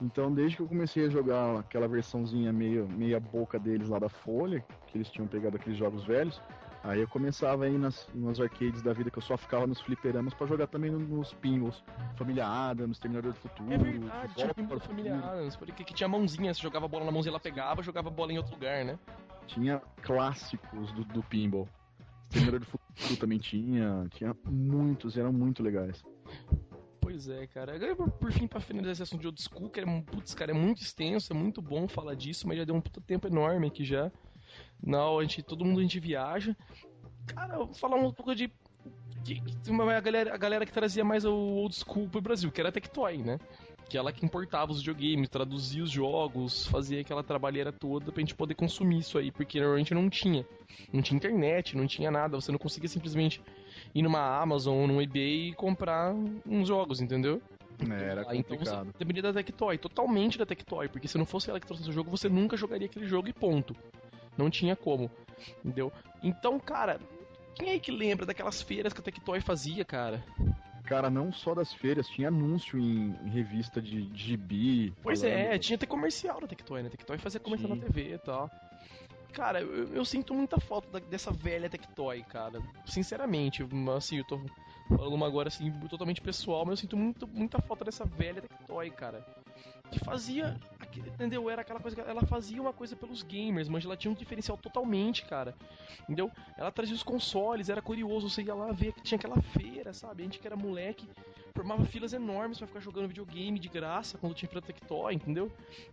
Então, desde que eu comecei a jogar aquela versãozinha meio, meia boca deles lá da Folha, que eles tinham pegado aqueles jogos velhos, aí eu começava aí nas, nas arcades da vida que eu só ficava nos fliperamas pra jogar também no- nos pinballs. Família Adams, Terminador do Futuro. É verdade, tinha pinball da para família. Adams, porque que tinha mãozinha, você jogava a bola na mãozinha, ela pegava, jogava a bola em outro lugar, né? Tinha clássicos do, do pinball. Terminador do Futuro também tinha. Tinha muitos, eram muito legais. Pois é, cara. Agora, por, por fim, pra finalizar esse assunto de old school, que é, putz, cara, é muito extenso, é muito bom falar disso, mas já deu um puta tempo enorme aqui já. Não, a gente, todo mundo a gente viaja. Cara, eu vou falar um pouco de que uma, a, galera, a galera que trazia mais o old school pro Brasil, que era a Tectoy, né? Que ela que importava os videogames, traduzia os jogos, fazia aquela trabalheira toda pra gente poder consumir isso aí, porque normalmente não tinha. Não tinha internet, não tinha nada, você não conseguia simplesmente ir numa Amazon ou num eBay e comprar uns jogos, entendeu? É, era Ah, então você complicado. dependia da Tectoy, totalmente da Tectoy, porque se não fosse ela que trouxe o jogo, você nunca jogaria aquele jogo e ponto. Não tinha como, entendeu? Então, cara, quem aí que lembra daquelas feiras que a Tectoy fazia, cara? Cara, não só das feiras, tinha anúncio em, em revista de, de gibi. Pois falando- é, tinha até comercial da Tectoy, né? Tectoy fazia comercial na Sim. TV e tal. Cara, eu, eu sinto muita falta da- dessa velha Tectoy, cara. Sinceramente, assim, eu tô falando uma agora assim, totalmente pessoal, mas eu sinto muito, muita falta dessa velha Tectoy, cara. Que fazia, entendeu? Era aquela coisa que ela fazia uma coisa pelos gamers, mas ela tinha um diferencial totalmente, cara. Entendeu? Ela trazia os consoles, era curioso, você ia lá ver que tinha aquela feira, sabe? A gente que era moleque, formava filas enormes pra ficar jogando videogame de graça quando tinha feira Tectoy, entendeu?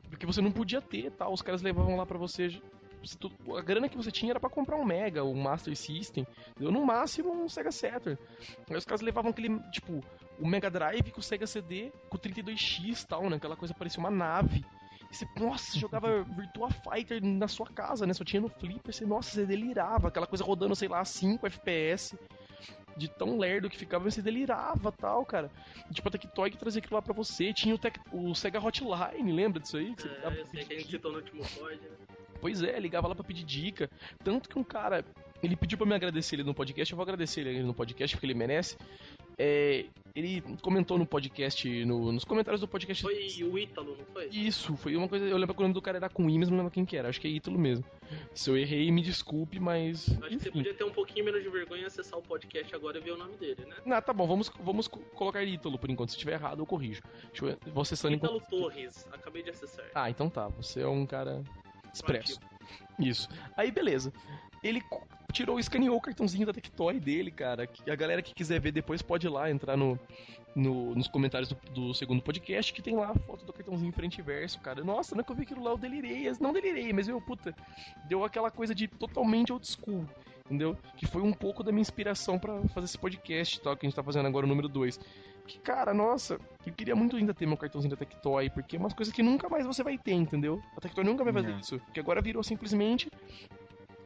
Porque você não podia ter, tal. Os caras levavam lá pra você. A grana que você tinha era pra comprar um Mega, um Master System, entendeu? No máximo um Sega Saturn. Aí os caras levavam aquele, tipo, o Mega Drive com o Sega CD, com o 32X e tal, né? Aquela coisa parecia uma nave. E você, nossa, você jogava Virtua Fighter na sua casa, né? Só tinha no Flipper, você, nossa, você delirava. Aquela coisa rodando, sei lá, 5 FPS. De tão lerdo que ficava, você delirava tal, cara. E, tipo, a Tectoy que trazia aquilo lá pra você. Tinha o, Tec- o Sega Hotline, lembra disso aí? Que É, eu sei que a gente citou no último pod, né? Pois é, ligava lá pra pedir dica. Tanto que um cara, ele pediu pra me agradecer ele no podcast, eu vou agradecer ele no podcast porque ele merece. É, ele comentou no podcast, no- nos comentários do podcast. Foi o Ítalo, não foi? Isso, foi uma coisa. Eu lembro que o nome do cara era com I, mas não lembro quem que era. Acho que é Ítalo mesmo. Se eu errei, me desculpe, mas. Acho que você Enfim. podia ter um pouquinho menos de vergonha e acessar o podcast agora e ver o nome dele, né? Ah, tá bom, vamos, vamos co- colocar Ítalo por enquanto. Se tiver errado, eu corrijo. Deixa eu, vou acessando Ítalo enquanto. Torres, acabei de acessar. Ah, então tá. Você é um cara expresso. Isso. Aí, beleza. Ele tirou, escaneou o cartãozinho da Tectoy dele, cara. A galera que quiser ver depois pode ir lá entrar no, no- nos comentários do, do segundo podcast, que tem lá a foto do cartãozinho frente e verso, cara. Nossa, na hora que eu vi aquilo lá, eu delirei. Não delirei, mas eu, puta, deu aquela coisa de totalmente old school. Entendeu? Que foi um pouco da minha inspiração pra fazer esse podcast, tal, que a gente tá fazendo agora, o número 2. Que, cara, nossa, eu queria muito ainda ter meu cartãozinho da Tectoy, porque é umas coisas que nunca mais você vai ter, entendeu? A Tectoy nunca vai fazer É. isso. Porque agora virou simplesmente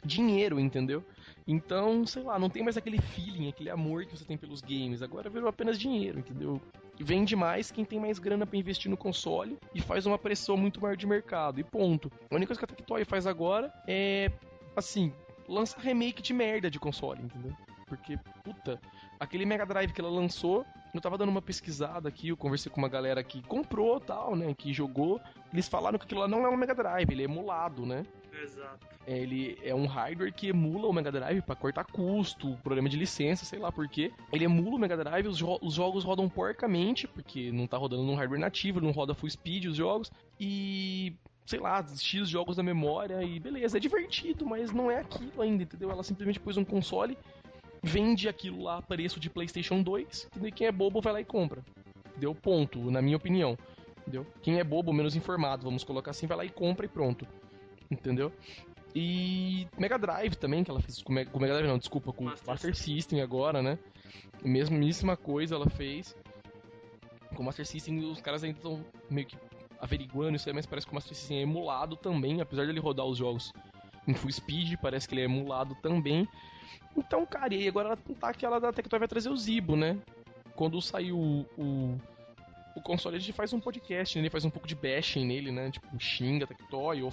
dinheiro, entendeu? Então, sei lá, não tem mais aquele feeling, aquele amor que você tem pelos games. Agora virou apenas dinheiro, entendeu? Vende mais quem tem mais grana pra investir no console e faz uma pressão muito maior de mercado. E ponto. A única coisa que a Tectoy faz agora é, assim, lançar remake de merda de console, entendeu? Porque, puta, aquele Mega Drive que ela lançou, eu tava dando uma pesquisada aqui, eu conversei com uma galera que comprou tal, né, que jogou. Eles falaram que aquilo lá não é um Mega Drive, ele é emulado, né? Exato. É, ele é um hardware que emula o Mega Drive pra cortar custo, problema de licença, sei lá por quê. Ele emula o Mega Drive, os, jo- os jogos rodam porcamente, porque não tá rodando num hardware nativo, não roda full speed os jogos. E sei lá, X jogos da memória e beleza, é divertido, mas não é aquilo ainda, entendeu? Ela simplesmente pôs um console, vende aquilo lá a preço de PlayStation 2, que daí quem é bobo vai lá e compra. Deu ponto, na minha opinião. Entendeu? Quem é bobo, menos informado, vamos colocar assim, vai lá e compra e pronto. Entendeu? E Mega Drive também, que ela fez com o Mega, com Mega Drive, não, desculpa, com o Master Master System agora, né? Mesmíssima coisa ela fez. Com o Master System, os caras ainda estão meio que averiguando isso aí, mas parece que o Master System é emulado também, apesar dele rodar os jogos em full speed, parece que ele é emulado também. Então, cara, e agora ela tá aquela da Tectoy vai trazer o Zibo, né? Quando saiu o, o, o console, a gente faz um podcast, né? Ele faz um pouco de bashing nele, né? Tipo, xinga Tectoy ou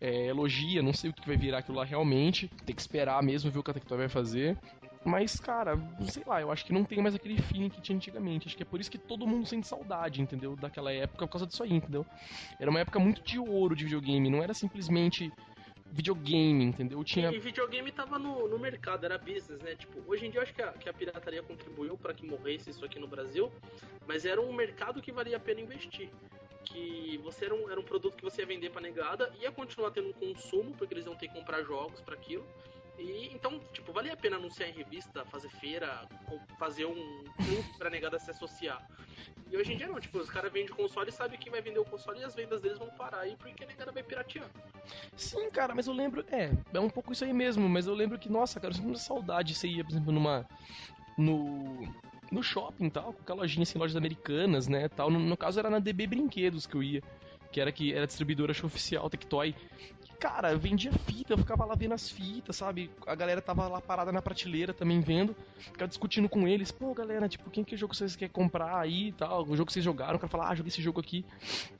é, elogia, não sei o que vai virar aquilo lá realmente. Tem que esperar mesmo ver o que a Tectoy vai fazer. Mas, cara, sei lá, eu acho que não tem mais aquele feeling que tinha antigamente. Acho que é por isso que todo mundo sente saudade, entendeu? Daquela época por causa disso aí, entendeu? Era uma época muito de ouro de videogame, não era simplesmente videogame, entendeu? Tinha. E videogame tava no, no mercado, era business, né? Tipo, hoje em dia eu acho que a, que a pirataria contribuiu para que morresse isso aqui no Brasil, mas era um mercado que valia a pena investir. Que você era um, era um produto que você ia vender pra negada, ia continuar tendo um consumo, porque eles iam ter que comprar jogos para aquilo. E então, tipo, valia a pena anunciar em revista, fazer feira, fazer um clube pra negada se associar. E hoje em dia não, tipo, os caras vendem console e sabem que vai vender o console e as vendas deles vão parar aí porque a negada vai piratear. Sim, cara, mas eu lembro. É, é um pouco isso aí mesmo, mas eu lembro que, nossa, cara, eu sinto saudade. Você ia, por exemplo, numa. no, no shopping tal, com aquela lojinha assim, lojas americanas, né, tal. No, no caso era na DB Brinquedos que eu ia, que era que era distribuidora oficial, Tectoy. Cara, vendia fita, eu ficava lá vendo as fitas, sabe? A galera tava lá parada na prateleira também vendo, ficava discutindo com eles, pô, galera, tipo, quem que jogo vocês querem comprar aí e tal? O jogo que vocês jogaram, o cara fala, ah, joguei esse jogo aqui,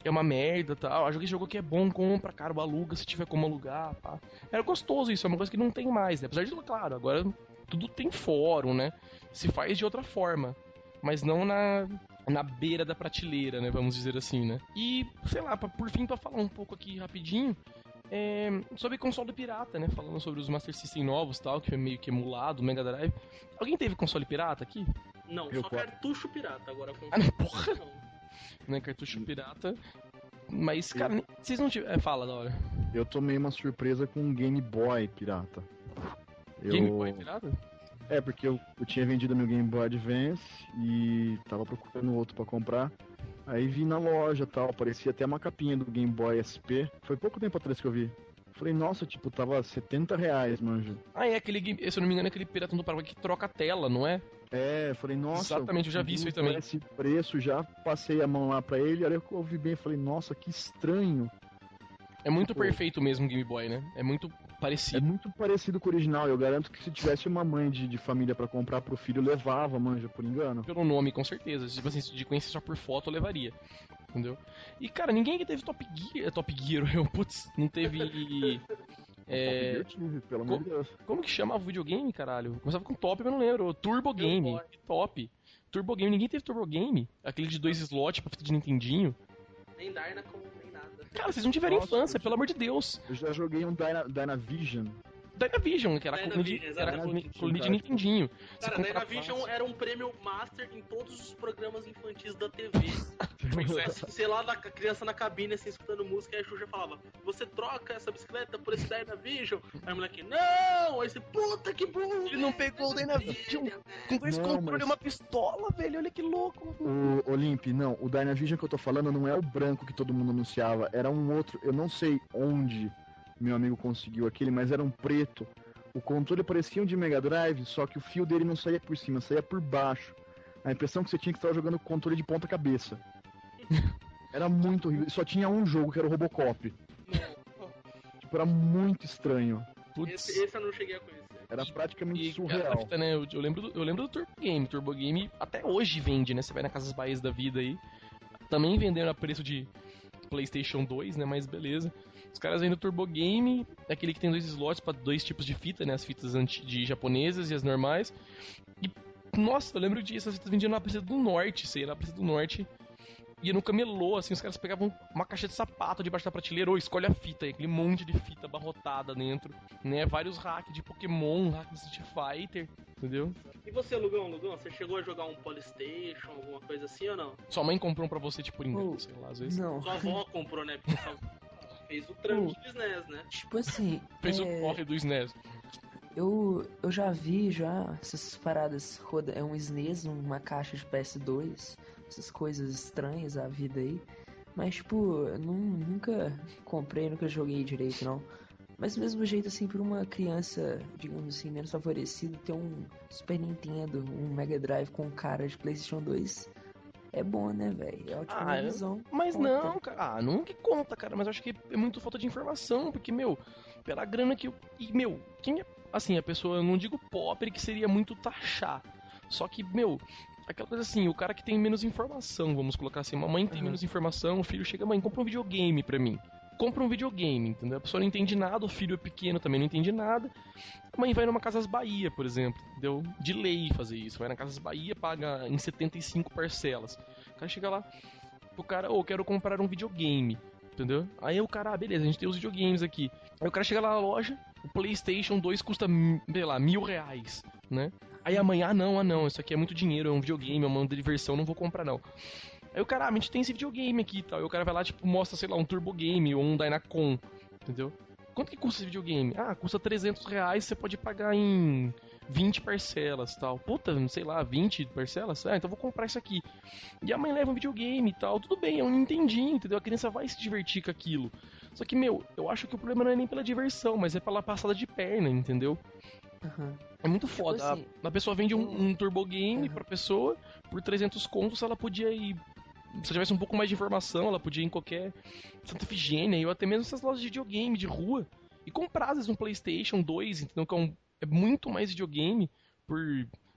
é uma merda tal, ah, joguei esse jogo aqui é bom, compra, cara, aluga se tiver como alugar, pá. Era gostoso isso, é uma coisa que não tem mais, né? Apesar de, claro, agora tudo tem fórum, né? Se faz de outra forma, mas não na, na beira da prateleira, né? Vamos dizer assim, né? E, sei lá, pra, por fim, para falar um pouco aqui rapidinho, é, sobre console pirata, né? Falando sobre os Master System novos tal, que foi meio que emulado, Mega Drive. Alguém teve console pirata aqui? Não, Eu só quase. cartucho pirata. Agora com Ah, não, porra. não. Né, cartucho pirata. Mas, cara, nem- vocês não tiveram. É, fala da hora. Eu tomei uma surpresa com um Game Boy pirata. Eu... Game Boy pirata? É, porque eu, eu tinha vendido meu Game Boy Advance e tava procurando outro pra comprar. Aí vi na loja tal, aparecia até uma capinha do Game Boy SP. Foi pouco tempo atrás que eu vi. Falei, nossa, tipo, tava 70 reais, manjo. Ah, é aquele game, se eu não me engano, é aquele piratão do Paraguai que troca a tela, não é? É, falei, nossa. Exatamente, eu já vi isso aí também. Esse preço, já passei a mão lá pra ele, aí eu ouvi bem, falei, nossa, que estranho. É muito Tipo- perfeito mesmo o Game Boy, né? É muito É parecido. muito parecido com o original. Eu garanto que se tivesse uma mãe de, de família pra comprar pro filho, levava, manja, por engano. Pelo nome, com certeza. Tipo assim, de conhecer só por foto, eu levaria. Entendeu? E, cara, ninguém que teve Top Gear. é, Top Gear, eu, putz, não teve. É, Top Gear tive, pelo amor de Deus. como que chamava o videogame, caralho? Começava com top, mas eu não lembro. Turbo Game. Top. Turbo Game, ninguém teve Turbo Game. Aquele de dois slots pra fita de Nintendinho. Nem nem nada. Cara, vocês não tiveram Nossa, infância, pelo amor de Deus. Eu já joguei um Dyna, Dynavision. Dynavision, que era Dynavision, de Nintendinho. Cara, Dynavision fácil. era um prêmio master em todos os programas infantis da TV. É. Sei lá, da criança na cabine, assim, escutando música, aí a Xuxa falava, você troca essa bicicleta por esse Dynavision? Aí o moleque, não! Aí você, puta que burro! Ele não pegou o Dynavision com dois controles mas- e uma pistola, velho. Olha que louco. O Olimp, não, o Dynavision que eu tô falando não é o branco que todo mundo anunciava, era um outro, eu não sei onde meu amigo conseguiu aquele, mas era um preto. O controle parecia um de Mega Drive, só que o fio dele não saía por cima, saía por baixo. A impressão que você tinha que estava jogando controle de ponta cabeça. Era muito horrível, e só tinha um jogo que era o Robocop. Tipo, era muito estranho. Putz. Esse, esse eu não cheguei a conhecer. Era praticamente E surreal. fita, né, eu, eu lembro do, eu lembro do Turbo Game. Turbo Game até hoje vende, né? Você vai na Casas Bahias da vida aí. Também vendendo a preço de PlayStation 2, né? Mas beleza. Os caras vendem o Turbo Game, é aquele que tem dois slots para dois tipos de fita, né? As fitas anti, de japonesas e as normais. E, nossa, eu lembro disso, essas fitas vendiam na Princesa do Norte, sei lá, Princesa do Norte. Ia no camelô, assim, os caras pegavam uma caixa de sapato debaixo da prateleira, ou escolhe a fita, aí, aquele monte de fita abarrotada dentro, né? Vários hacks de Pokémon, hack de Street Fighter, entendeu? E você, Lugão, Lugão, você chegou a jogar um Polystation, alguma coisa assim ou não? Sua mãe comprou um pra você, tipo, por engano, Oh, sei lá, às vezes. Não. Sua avó comprou, né? Fez o trâmite do SNES, né? Tipo assim, Fez o é, corre do SNES. eu, eu já vi já essas paradas roda, é um SNES, uma caixa de PS2, essas coisas estranhas da vida aí. Mas tipo, eu nu- nunca comprei, nunca joguei direito não. Mas do mesmo jeito assim, para uma criança, digamos assim, menos favorecida, ter um Super Nintendo, um Mega Drive com cara de PlayStation 2 é bom, né, velho? É ótima Ah, visão. Mas Conta. não, cara. Ah, não que conta, cara. Mas eu acho que é muito falta de informação. Porque, meu, pela grana que eu. E, meu, quem é. Assim, a pessoa, eu não digo pobre, que seria muito taxar. Só que, meu, aquela coisa assim, o cara que tem menos informação, vamos colocar assim. Uma mãe que tem Uhum. menos informação, o filho chega, mãe, compra um videogame pra mim. Compra um videogame, entendeu? A pessoa não entende nada, o filho é pequeno também não entende nada. A mãe vai numa Casas Bahia, por exemplo, entendeu? De lei fazer isso. Vai na Casas Bahia, paga em 75 parcelas. O cara chega lá, o cara, ô, eu quero comprar um videogame, entendeu? Aí o cara, ah, beleza, a gente tem os videogames aqui. Aí o cara chega lá na loja, o PlayStation 2 custa, sei lá, mil reais, né? Aí a mãe, ah não, ah não, isso aqui é muito dinheiro, é um videogame, é uma diversão, não vou comprar não. Aí o cara, ah, a gente tem esse videogame aqui e tal. Aí o cara vai lá, tipo, mostra, sei lá, um Turbo Game ou um Dynacon, entendeu? Quanto que custa esse videogame? Ah, custa 300 reais, você pode pagar em 20 parcelas tal. Puta, sei lá, 20 parcelas? Ah, então vou comprar isso aqui. E a mãe leva um videogame e tal. Tudo bem, é um Nintendinho, entendeu? A criança vai se divertir com aquilo. Só que, meu, eu acho que o problema não é nem pela diversão, mas é pela passada de perna, entendeu? Aham. É muito Tipo foda. A- assim, a, pessoa vende um, um Turbo Game Aham. pra pessoa por 300 contos, ela podia ir. Se tivesse um pouco mais de informação, ela podia ir em qualquer Santa Efigênia ou até mesmo essas lojas de videogame de rua e comprar às vezes um PlayStation 2, entendeu? Que é, um- é muito mais videogame por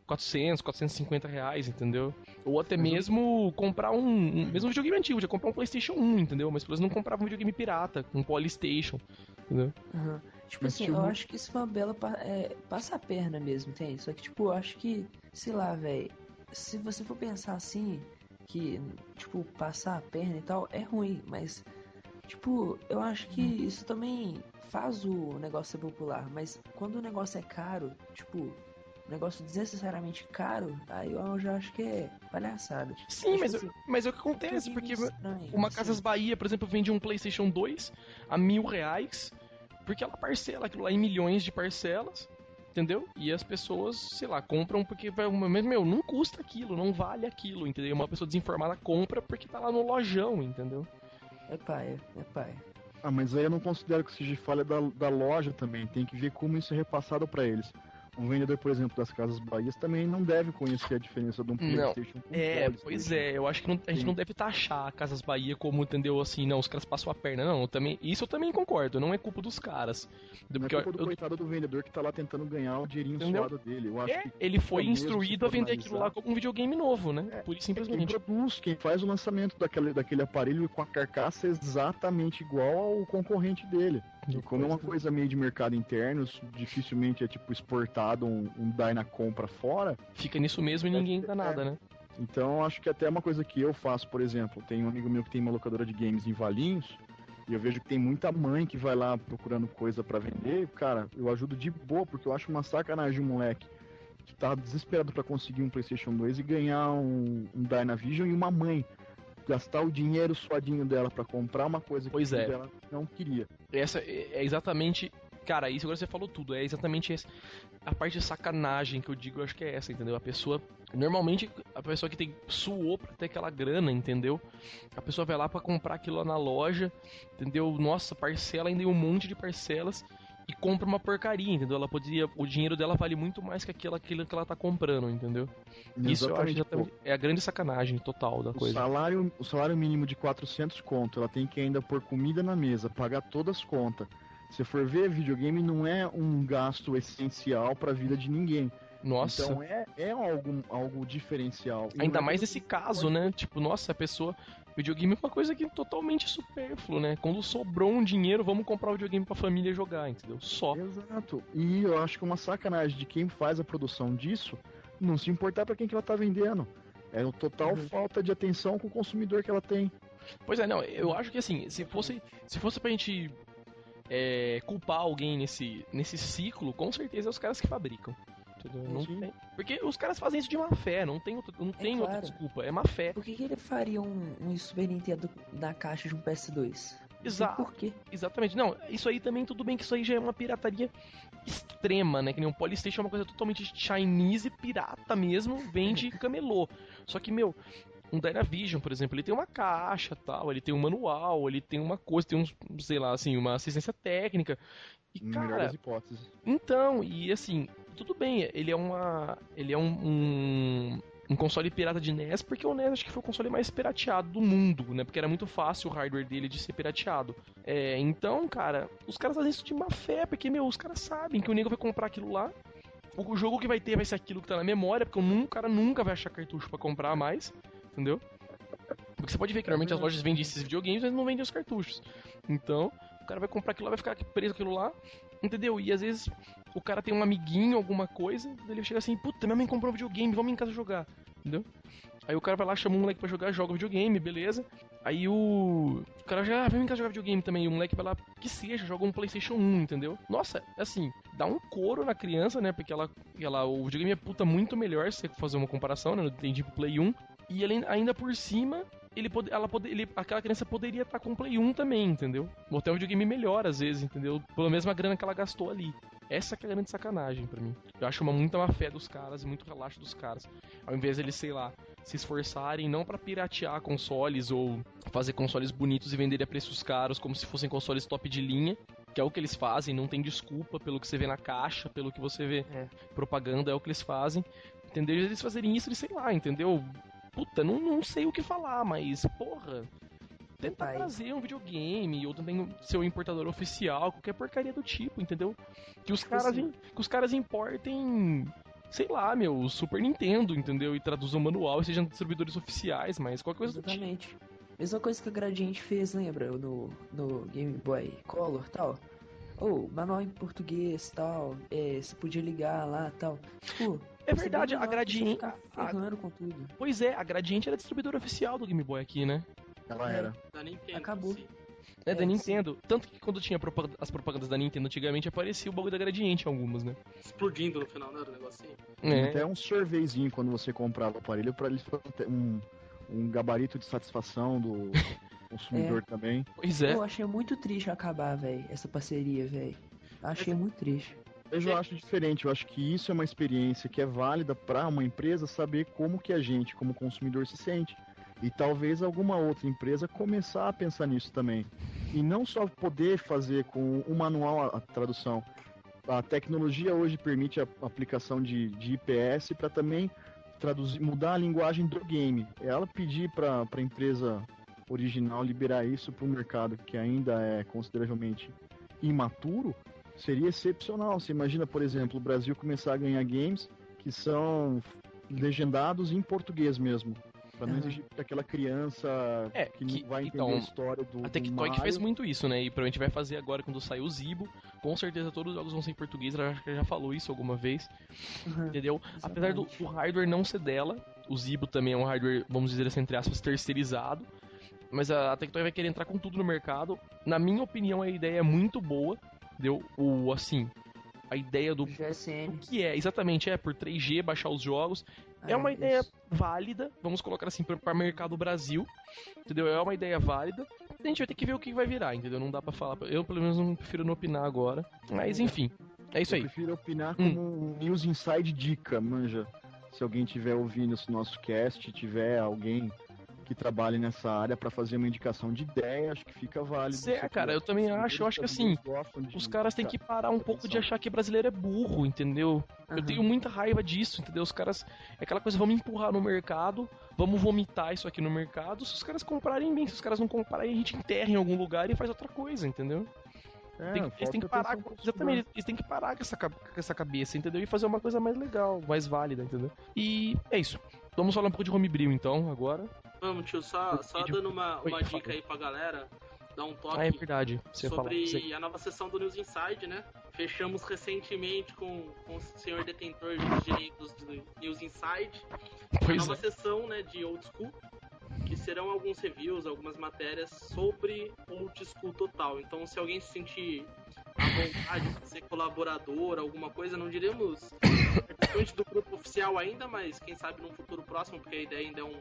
400, 450 reais, entendeu? Ou até eu- mesmo comprar um, um- Mesmo um videogame antigo, já comprar um PlayStation 1, entendeu? Mas pessoas não compravam um videogame pirata, um Polystation, entendeu? Aham. Tipo Mas assim, eu um- acho que isso é uma bela pa- é, passa a perna mesmo, tem. Só que, tipo, eu acho que, sei lá, velho, se você for pensar assim, que, tipo, passar a perna e tal, é ruim, mas, tipo, eu acho que Hum. isso também faz o negócio ser popular, mas quando o negócio é caro, tipo, negócio desnecessariamente caro, aí eu já acho que é palhaçada. Sim, Tipo mas, assim, mas é o que acontece, videogame porque estranho, Uma assim. Casas Bahia, por exemplo, vende um PlayStation 2 a mil reais, porque ela parcela aquilo lá em milhões de parcelas, entendeu? E as pessoas, sei lá, compram porque, vai- mas, meu, não custa aquilo, não vale aquilo, entendeu? Uma pessoa desinformada compra porque tá lá no lojão, entendeu? É paia, é paia. Ah, mas aí eu não considero que seja falha da, da loja também. Tem que ver como isso é repassado pra eles. Um vendedor, por exemplo, das Casas Bahias também não deve conhecer a diferença de um Não. PlayStation com um É, Polystation. pois é, eu acho que não- a gente Sim. não deve taxar a Casas Bahia como, entendeu, assim, não, os caras passam a perna, não, eu também, isso eu também concordo, não é culpa dos caras. Não é Porque eu- culpa do eu- coitado do vendedor que tá lá tentando ganhar o dinheirinho Entendeu? suado dele. Eu acho é, que ele foi se instruído a vender aquilo lá como um videogame novo, né? É, Por isso, quem simplesmente. produz, quem faz o lançamento daquele, daquele aparelho com a carcaça é exatamente igual ao concorrente dele. E como é uma coisa meio de mercado interno, dificilmente é tipo exportado um, um Dynacon pra fora. Fica nisso mesmo e ninguém dá nada, né? Então acho que até uma coisa que eu faço, por exemplo, tem um amigo meu que tem uma locadora de games em Valinhos. E eu vejo que tem muita mãe que vai lá procurando coisa pra vender. Cara, eu ajudo de boa, porque eu acho uma sacanagem um moleque que tá desesperado pra conseguir um PlayStation 2 e ganhar um, um Dynavision e uma mãe gastar o dinheiro suadinho dela pra comprar uma coisa que Pois o é. dela não queria. Essa é é exatamente. Cara, isso agora você falou tudo. É exatamente esse, a parte de sacanagem que eu digo, eu acho que é essa, entendeu? A pessoa. Normalmente, a pessoa que tem suou pra ter aquela grana, entendeu? A pessoa vai lá pra comprar aquilo lá na loja, entendeu? Nossa, parcela ainda um monte de parcelas e compra uma porcaria, entendeu? Ela poderia. O dinheiro dela vale muito mais que aquilo, aquilo que ela tá comprando, entendeu? Isso eu acho exatamente. É a grande sacanagem total da O coisa. salário, o salário mínimo de 400 conto, ela tem que ainda pôr comida na mesa, pagar todas as contas. Se for ver, videogame não é um gasto essencial pra vida de ninguém. Nossa. Então é, é algo, algo diferencial. Ainda é mais nesse que caso, pode- né? Tipo, nossa, a pessoa. Videogame é uma coisa que é totalmente supérfluo, né? Quando sobrou um dinheiro, vamos comprar o videogame pra família jogar, entendeu? Só. Exato. E eu acho que é uma sacanagem de quem faz a produção disso não se importar pra quem que ela tá vendendo. É o total Uhum. falta de atenção com o consumidor que ela tem. Pois é, não, eu acho que assim, se fosse, se fosse pra gente é, culpar alguém nesse, nesse ciclo, com certeza é os caras que fabricam. Entendeu? Não Sim. tem- porque os caras fazem isso de má fé, não tem, outra, não tem outra claro. desculpa, é má fé. Por que, que ele faria um, um Super Nintendo na caixa de um PS2? Exato. Por quê? Exatamente. Não, isso aí também, tudo bem que isso aí já é uma pirataria extrema, né? Que nem o Polystation é uma coisa totalmente Chinese, pirata mesmo, vende camelô. Só que, meu, um Dynavision, por exemplo, ele tem uma caixa tal, ele tem um manual, ele tem uma coisa, tem um, sei lá, assim, uma assistência técnica. E, melhor cara, das hipóteses. então, e assim, tudo bem, ele é uma. Ele é um, um, um console pirata de NES, porque o NES acho que foi o console mais pirateado do mundo, né? Porque era muito fácil o hardware dele de ser pirateado. É, então, cara, os caras fazem isso de má fé, porque, meu, os caras sabem que o nego vai comprar aquilo lá. O jogo que vai ter vai ser aquilo que tá na memória, porque o cara nunca vai achar cartucho pra comprar mais, entendeu? Porque você pode ver que normalmente as lojas vendem esses videogames, mas não vendem os cartuchos. Então, o cara vai comprar aquilo lá, vai ficar preso aquilo lá, entendeu? E às vezes o cara tem um amiguinho, alguma coisa, ele chega assim, puta, minha mãe comprou um videogame, vamos em casa jogar, entendeu? Aí o cara vai lá, chama um moleque pra jogar, joga o videogame, beleza. Aí o. O cara já, ah, vem em casa jogar videogame também. E o moleque vai lá, que seja, joga um PlayStation 1, entendeu? Nossa, assim, dá um couro na criança, né? Porque ela, ela, o videogame é puta muito melhor, se você fazer uma comparação, né? No Nintendo Play 1. E ele, ainda por cima, ele pode, ela pode, ele, aquela criança poderia estar com o Play 1 também, entendeu? Ou um videogame melhor, às vezes, entendeu? Pela mesma grana que ela gastou ali. Essa que é a grande sacanagem pra mim. Eu acho uma muita má fé dos caras e muito relaxo dos caras. Ao invés de eles, sei lá, se esforçarem não pra piratear consoles ou fazer consoles bonitos e vender a preços caros como se fossem consoles top de linha, que é o que eles fazem, não tem desculpa pelo que você vê na caixa, pelo que você vê É. propaganda, é o que eles fazem. Entendeu? Eles fazerem isso, eles sei lá, entendeu? Puta, não, não sei o que falar, mas, porra. Tentar Pai. trazer um videogame, ou também ser um importador oficial, qualquer porcaria do tipo, entendeu? Que os caras, assim. im- que os caras importem, sei lá, meu, o Super Nintendo, entendeu? E traduzam o manual e sejam distribuidores oficiais, mas qualquer coisa do tipo. Exatamente. Mesma coisa que a Gradiente fez, lembra? No, no Game Boy Color tal. Ou manual em português tal. É, você podia ligar lá tal. Tipo, É verdade, a Gradiente. a- com tudo. Pois é, a Gradiente era distribuidora oficial do Game Boy aqui, né? Ela É. era. Da Nintendo. Acabou. sim. É, da É, Nintendo. Tanto que quando tinha as propagandas da Nintendo antigamente aparecia o bagulho da Gradiente em algumas, né? Explodindo no final, né? O negocinho. É. Até um surveyzinho quando você comprava o aparelho pra ter um, um gabarito de satisfação do consumidor também. Pois é. Eu achei muito triste acabar, velho, essa parceria, velho. Achei muito triste. Eu já acho diferente, eu acho que isso é uma experiência que é válida para uma empresa saber como que a gente, como consumidor, se sente. E talvez alguma outra empresa começar a pensar nisso também. E não só poder fazer com o manual a, tradução. A tecnologia hoje permite a aplicação de, de IPS para também traduzir, mudar a linguagem do game. Ela pedir para a empresa original liberar isso para o mercado que ainda é consideravelmente imaturo, seria excepcional. Você imagina, por exemplo, o Brasil começar a ganhar games que são legendados em português mesmo. Pra não exigir que aquela criança É, que, que- vai entender então, a história do. A que Mario. fez muito isso, né? E provavelmente vai fazer agora quando sair o Zibo. Com certeza todos os jogos vão ser em português. Ela acho que já falou isso alguma vez, Uhum. entendeu? Apesar do, do hardware não ser dela, o Zibo também é um hardware, vamos dizer assim, entre aspas, terceirizado. Mas a, a Tectoy vai querer entrar com tudo no mercado. Na minha opinião, a ideia é muito boa, entendeu? O, assim, a ideia do o GSM. que é, exatamente, é por 3G baixar os jogos. É uma ideia isso. válida, vamos colocar assim, para mercado Brasil, entendeu? É uma ideia válida. A gente vai ter que ver o que vai virar, entendeu? Não dá pra falar. Eu, pelo menos, não prefiro não opinar agora. Mas, enfim, é isso Eu aí. prefiro opinar Hum. como um news inside dica, manja. Se alguém tiver ouvindo esse nosso cast, tiver alguém que trabalhe nessa área pra fazer uma indicação de ideia, acho que fica válido. Cê- cara, eu também acho, eu acho que assim, Os caras têm que parar um pouco de achar que brasileiro é burro, entendeu? Eu Aham. tenho muita raiva disso, entendeu? Os caras. É aquela coisa, vamos empurrar no mercado, vamos vomitar isso aqui no mercado. Se os caras comprarem bem, se os caras não comprarem, a gente enterra em algum lugar e faz outra coisa, entendeu? É, Tem que- eles têm que parar. com- Exatamente, eles têm que parar com essa, com essa cabeça, entendeu? E fazer uma coisa mais legal, mais válida, entendeu? E é isso. Vamos falar um pouco de homebrew então, agora. Vamos, tio, só, só dando uma, Oi, uma fala. dica aí pra galera, dar um toque Ah, é verdade. Você sobre aí. a nova sessão do News Inside, né? Fechamos recentemente com, com o senhor detentor dos direitos do News Inside. a Pois nova é. sessão né, de Old School, que serão alguns reviews, algumas matérias sobre Old School total. Então, se alguém se sentir à vontade de ser colaborador, alguma coisa, não diremos participante do grupo oficial ainda, mas quem sabe num futuro próximo, porque a ideia ainda é, um,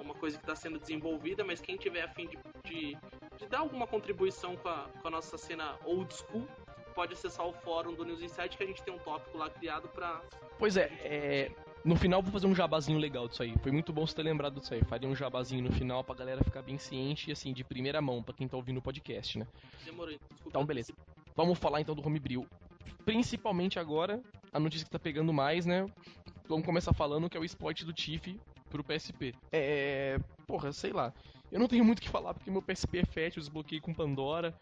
uma coisa que está sendo desenvolvida, mas quem tiver a fim de, de, de dar alguma contribuição com a, com a nossa cena Old School, pode acessar o fórum do News Insight, que a gente tem um tópico lá criado para Pois é, é, no final vou fazer um jabazinho legal disso aí. Foi muito bom você ter lembrado disso aí. Faria um jabazinho no final pra galera ficar bem ciente e assim, de primeira mão, pra quem tá ouvindo o podcast, né? Demorou, desculpa. Então, beleza. Vamos falar então do Homebrew. Principalmente agora, a notícia que tá pegando mais, né? Vamos começar falando que é o esporte do Tiff pro PSP. É. Porra, sei lá. Eu não tenho muito o que falar porque meu PSP é fat, eu desbloqueei com Pandora.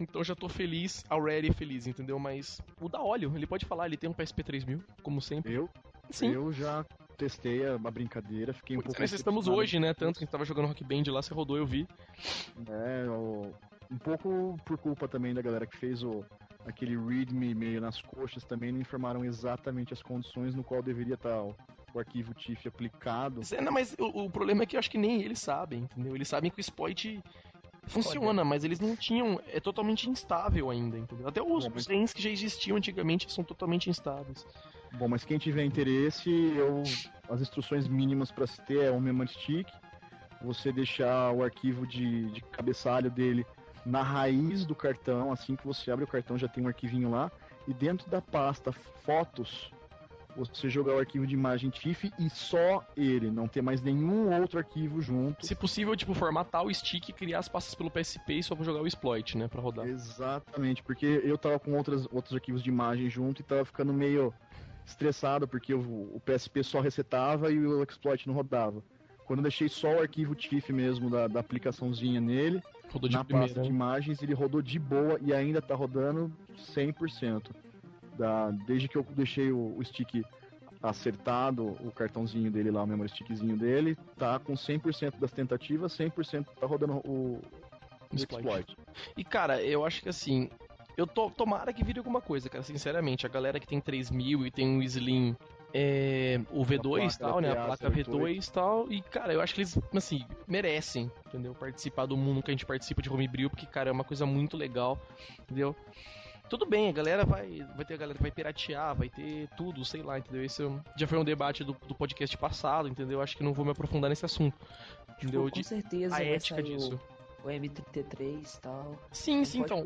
Então já tô feliz, already feliz, entendeu? Mas o da óleo, ele pode falar, ele tem um PSP 3000, como sempre. Eu, Sim. eu já testei a a brincadeira, fiquei um Pois pouco. é, nós estamos hoje, né? Tanto que a gente tava jogando Rock Band lá, você rodou, eu vi. É, um pouco por culpa também da galera que fez o aquele readme meio nas coxas também não informaram exatamente as condições no qual deveria estar o, o arquivo TIFF aplicado. Mas, é, não, mas o, o problema é que eu acho que nem eles sabem, entendeu? Eles sabem que o exploit funciona, mas eles não tinham. É totalmente instável ainda, entendeu? Até os Bom, mas- RENs que já existiam antigamente são totalmente instáveis. Bom, mas quem tiver interesse, eu as instruções mínimas para se ter é um memory stick, você deixar o arquivo de, de cabeçalho dele na raiz do cartão, assim que você abre o cartão já tem um arquivinho lá, e dentro da pasta fotos você jogar o arquivo de imagem TIFF e só ele, não ter mais nenhum outro arquivo junto. Se possível, tipo, formatar o stick e criar as pastas pelo PSP e só pra jogar o exploit, né, pra rodar. Exatamente, porque eu tava com outras, outros arquivos de imagem junto e tava ficando meio estressado, porque o, o PSP só resetava e o exploit não rodava. Quando eu deixei só o arquivo TIFF mesmo da, da aplicaçãozinha nele, Rodou na primeira. pasta né? de imagens, ele rodou de boa e ainda tá rodando 100%. Da, desde que eu deixei o, o stick acertado, o cartãozinho dele lá, o memory stickzinho dele, tá com 100% das tentativas, 100% tá rodando o, o Exploit. E cara, eu acho que assim, eu tô tomara que vire alguma coisa, cara, sinceramente. A galera que tem 3000 e tem um Slim, é, o V2 e tal, né, a placa 188. V2 e tal, e cara, eu acho que eles, assim, merecem, entendeu? Participar do mundo que a gente participa de Homebrew, porque cara, é uma coisa muito legal, entendeu? Tudo bem, a galera vai. Vai ter a galera que vai piratear, vai ter tudo, sei lá, entendeu? Esse é já foi um debate do, do podcast passado, entendeu? Acho que não vou me aprofundar nesse assunto. Entendeu? Tipo, com certeza a ética disso. O, o M33 e tal. Sim, Não sim, então.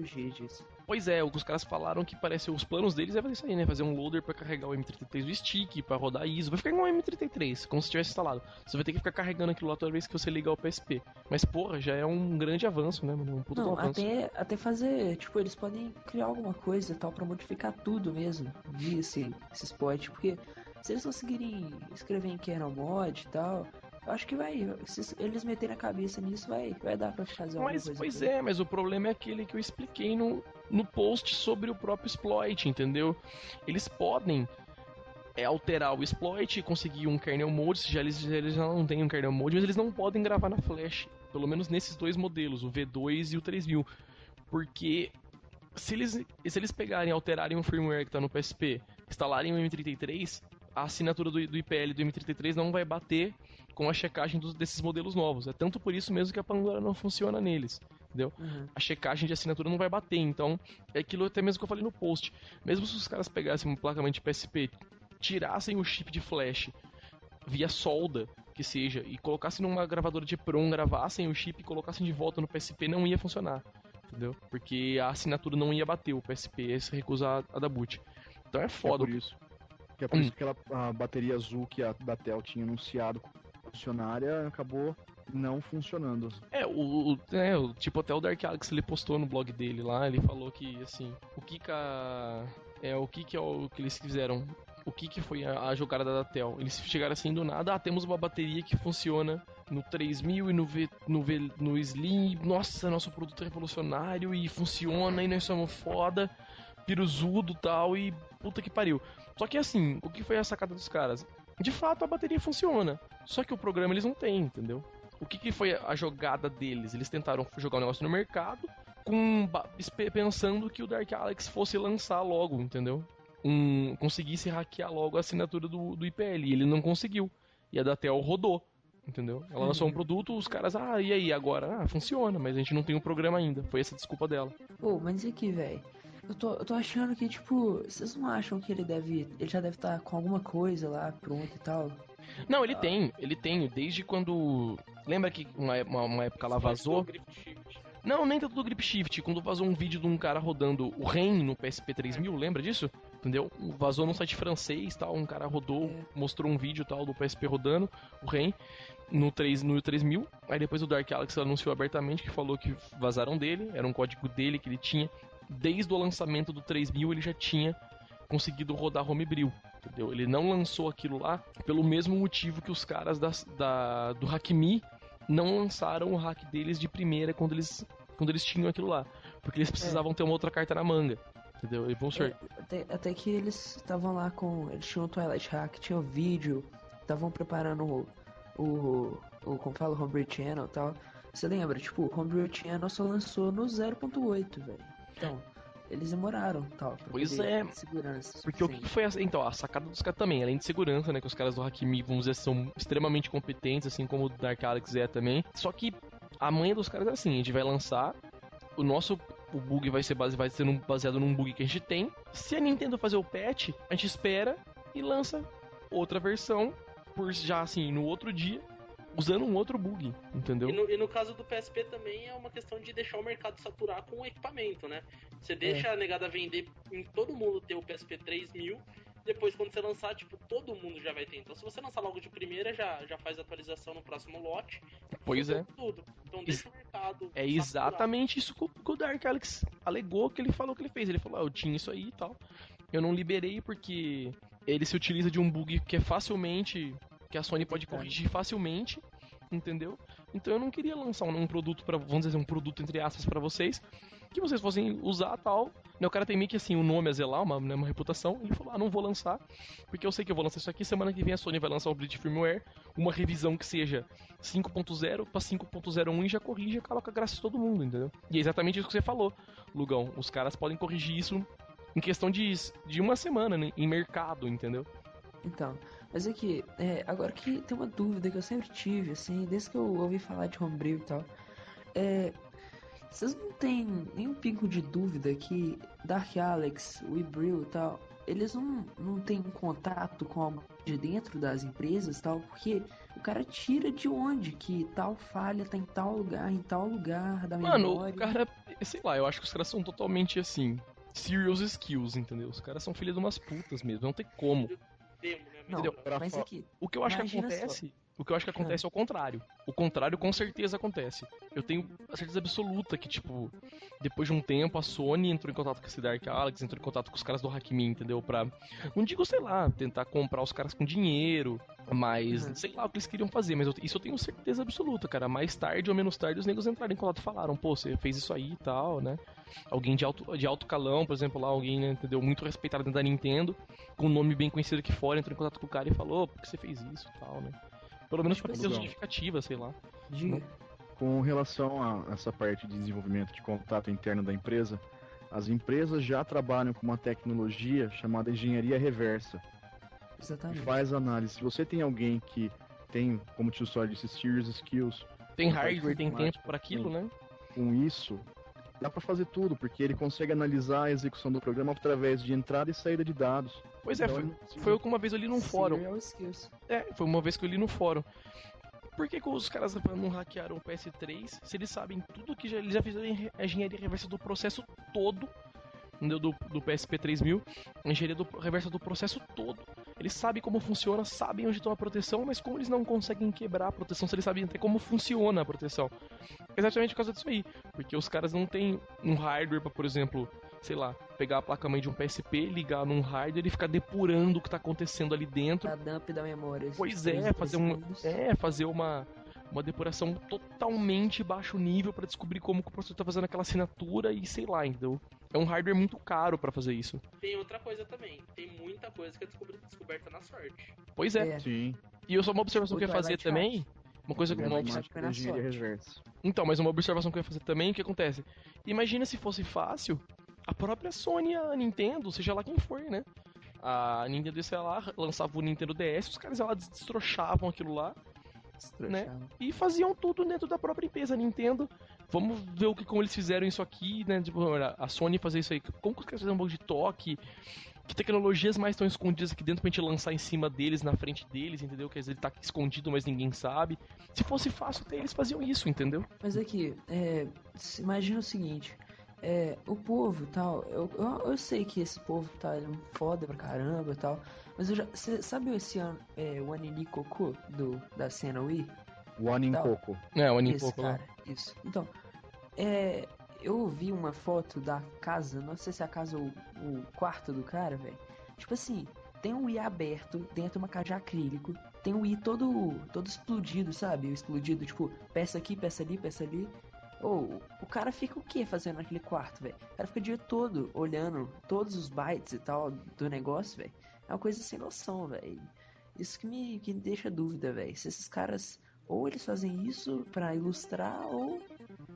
Pois é, os caras falaram que parece os planos deles é fazer isso aí, né? Fazer um loader pra carregar o M33 do stick, pra rodar ISO. Vai ficar igual o M33, como se tivesse instalado. Você vai ter que ficar carregando aquilo lá toda vez que você ligar o PSP. Mas, porra, já é um grande avanço, né, mano? Um puta Não, avanço. até, até fazer, tipo, eles podem criar alguma coisa e tal pra modificar tudo mesmo, via esse, esse spot, porque se eles conseguirem escrever em kernel mod e tal, acho que vai, se eles meterem a cabeça nisso, vai, vai dar pra fazer alguma Mas, coisa. pois é, mas o problema é aquele que eu expliquei no, no post sobre o próprio exploit, entendeu? Eles podem é, alterar o exploit e conseguir um kernel mode, se já eles, já eles já não têm um kernel mode, mas eles não podem gravar na flash, pelo menos nesses dois modelos, o V2 e o 3000, porque se eles, se eles pegarem e alterarem o firmware que está no PSP, instalarem o M33, a assinatura do, do IPL do M33 não vai bater com a checagem dos- desses modelos novos. É tanto por isso mesmo que a Pandora não funciona neles. Uhum. A checagem de assinatura não vai bater. Então, é aquilo até mesmo que eu falei no post. Mesmo se os caras pegassem uma placa-mãe de PSP, tirassem o chip de flash via solda, que seja, e colocassem numa gravadora de PROM, gravassem o chip e colocassem de volta no PSP, não ia funcionar. Entendeu? Porque a assinatura não ia bater, o PSP ia se recusar a dar boot. Então é é foda. por isso. Que é por Hum. isso que aquela a bateria azul que a Datel tinha anunciado funcionária acabou não funcionando. É, o, é, o- tipo até o Dark Alex ele postou no blog dele lá, ele falou que assim, o que é o que que é o que eles fizeram, o que que foi a, a jogada da Datel. Eles chegaram assim do nada, ah, temos uma bateria que funciona no 3000 e no V, no V, no Slim, nossa, nosso produto é revolucionário e funciona e nós somos foda, piruzudo tal e puta que pariu. Só que assim, o que foi a sacada dos caras? De fato a bateria funciona, só que o programa eles não têm, entendeu? O que, que foi a jogada deles? Eles tentaram jogar o negócio no mercado com pensando que o Dark Alex fosse lançar logo, entendeu? Um, conseguisse hackear logo a assinatura do, do IPL. E ele não conseguiu. E a Datel rodou, entendeu? Ela lançou um produto, os caras, ah, e aí, agora? Ah, funciona, mas a gente não tem o programa ainda. Foi essa a desculpa dela. Pô, mas e aqui, velho? Eu tô, eu tô achando que, tipo, vocês não acham que ele deve. Ele já deve estar com alguma coisa lá pronto e tal? Não, ele tem, ele tem, desde quando. Lembra que uma, uma, uma época ela vazou? Não, nem tanto do Grip Shift. Quando vazou um vídeo de um cara rodando o REN no PSP 3000, lembra disso? Entendeu? Vazou num site francês tal, um cara rodou, É. mostrou um vídeo tal do PSP rodando, o REN, no, 3, no 3000. Aí depois o Dark Alex anunciou abertamente que falou que vazaram dele, era um código dele que ele tinha. Desde o lançamento do 3000 ele já tinha conseguido rodar Homebrew. Entendeu? Ele não lançou aquilo lá pelo mesmo motivo que os caras da, da, do Hackme não lançaram o hack deles de primeira quando eles, quando eles tinham aquilo lá. Porque eles precisavam ter uma outra carta na manga. Entendeu? E vamos É, até, até que eles estavam lá com. Eles tinham o Twilight Hack, tinha o vídeo, estavam preparando o. o. o como fala, o Homebrew Channel e tal. Você lembra? Tipo, o Homebrew Channel só lançou no 0.8, velho. Então, eles demoraram tal. pra Pois é. Segurança. Porque o que foi a, então, a sacada dos caras também, além de segurança, né, que os caras do Hakimi, vamos dizer, são extremamente competentes, assim como o Dark Alex é também. Só que a manha dos caras é assim, a gente vai lançar, o nosso o bug vai ser base, vai ser num- baseado num bug que a gente tem. Se a Nintendo fazer o patch, a gente espera e lança outra versão por já assim no outro dia, usando um outro bug, entendeu? E no, e no caso do PSP também é uma questão de deixar o mercado saturar com o equipamento, né? Você deixa a negada vender em todo mundo ter o PSP 3000 depois quando você lançar, tipo, todo mundo já vai ter. Então se você lançar logo de primeira, já, já faz atualização no próximo lote. Pois é. Tudo. Então deixa o mercado. É exatamente isso que o Dark Alex alegou que ele falou que ele fez. Ele falou, ah, eu tinha isso aí e tal. Eu não liberei porque ele se utiliza de um bug que é facilmente. Que a Sony pode corrigir facilmente, entendeu? Então eu não queria lançar um, um produto para vamos dizer, um produto entre aspas para vocês, que vocês fossem usar tal. Né, o cara tem meio que assim, um nome a zelar, uma, né, uma reputação. Ele falou: ah, não vou lançar, porque eu sei que eu vou lançar isso aqui. Semana que vem a Sony vai lançar update de firmware, uma revisão que seja 5.0 para 5.01 e já corrige e coloca graças a todo mundo, entendeu? E é exatamente isso que você falou, Lugão. Os caras podem corrigir isso em questão de, de uma semana, né, em mercado, entendeu? Então, mas é que, é, agora que tem uma dúvida que eu sempre tive, assim, desde que eu ouvi falar de Homebrew e tal, é, vocês não têm nenhum pingo de dúvida que Dark Alex, Weebrew e tal, eles não, não têm contato com algo de dentro das empresas tal, porque o cara tira de onde que tal falha tá em tal lugar, em tal lugar da Mano, memória. Mano, o cara, sei lá, eu acho que os caras são totalmente assim, serious skills, entendeu? Os caras são filhos de umas putas mesmo, não tem como. Não, entendeu? mas aqui, o que eu acho que acontece só. O que eu acho que acontece é o contrário. O contrário com certeza acontece. Eu tenho a certeza absoluta que, tipo, depois de um tempo a Sony entrou em contato com esse Dark Alex, entrou em contato com os caras do Hackme, entendeu? Pra, não digo, sei lá, tentar comprar os caras com dinheiro, mas uhum. sei lá o que eles queriam fazer, mas eu, isso eu tenho certeza absoluta, cara. Mais tarde ou menos tarde os negros entraram em contato e falaram, pô, você fez isso aí e tal, né? Alguém de alto, de alto calão, por exemplo, lá, alguém, né, entendeu? Muito respeitado dentro da Nintendo, com um nome bem conhecido aqui fora, entrou em contato com o cara e falou, por que você fez isso e tal, né? Pelo menos para ter justificativa, sei lá. Diga. Com relação a essa parte de desenvolvimento de contato interno da empresa, as empresas já trabalham com uma tecnologia chamada engenharia reversa. Exatamente. Que faz análise. Se você tem alguém que tem, como o tio Só disse, serious skills. Tem hardware, tem tempo para aquilo, né? Com isso, dá para fazer tudo, porque ele consegue analisar a execução do programa através de entrada e saída de dados. Pois é, foi, foi uma vez eu li num fórum. É, foi uma vez que eu li no fórum. Por que, que os caras não hackearam o PS3 se eles sabem tudo que já, eles já fizeram a engenharia reversa do processo todo do, do PSP 3000, a engenharia do, reversa do processo todo. Eles sabem como funciona, sabem onde está a proteção, mas como eles não conseguem quebrar a proteção, se eles sabem até como funciona a proteção. Exatamente por causa disso aí. Porque os caras não têm um hardware para, por exemplo, sei lá, pegar a placa-mãe de um PSP, ligar num hardware e ficar depurando o que está acontecendo ali dentro. A dump da memória. Pois é, fazer um, é, fazer uma uma depuração totalmente baixo nível para descobrir como o processador tá fazendo aquela assinatura e sei lá, entendeu? É um hardware muito caro para fazer isso. Tem outra coisa também. Tem muita coisa que é descoberta na sorte. Pois é. é. Sim. E eu só uma observação que eu ia fazer também. Uma coisa que uma Então, mas uma observação que eu ia fazer também, o que acontece? Imagina se fosse fácil, a própria Sony, a Nintendo, seja lá quem for, né? A Nintendo, sei lá, lançava o Nintendo DS, os caras lá destrochavam aquilo lá né? E faziam tudo dentro da própria empresa, Nintendo. Vamos ver o que como eles fizeram isso aqui, né? Tipo, a Sony fazer isso aí. Como que os caras fizeram um pouco de toque? Que tecnologias mais estão escondidas aqui dentro pra gente lançar em cima deles, na frente deles, entendeu? Quer dizer, ele tá escondido, mas ninguém sabe. Se fosse fácil, até eles faziam isso, entendeu? Mas aqui, é, imagina o seguinte: é, o povo tal, eu, eu, eu, sei que esse povo tá é foda pra caramba e tal, mas eu já. Cê, sabe esse ano, é, o Anini Coco do, da cena Wii? O Anin Coco. É, o Anin Coco. Cara, isso. Então, é, eu vi uma foto da casa, não sei se é a casa ou o quarto do cara, velho. Tipo assim, tem um Wii aberto dentro de uma caixa de acrílico. Tem um Wii todo, todo explodido, sabe? Explodido, tipo, peça aqui, peça ali, peça ali. Ou oh, o cara fica o que fazendo naquele quarto, velho? O cara fica o dia todo olhando todos os bytes e tal do negócio, velho. É uma coisa sem noção, velho. Isso que me, que me deixa dúvida, velho. Se esses caras ou eles fazem isso para ilustrar ou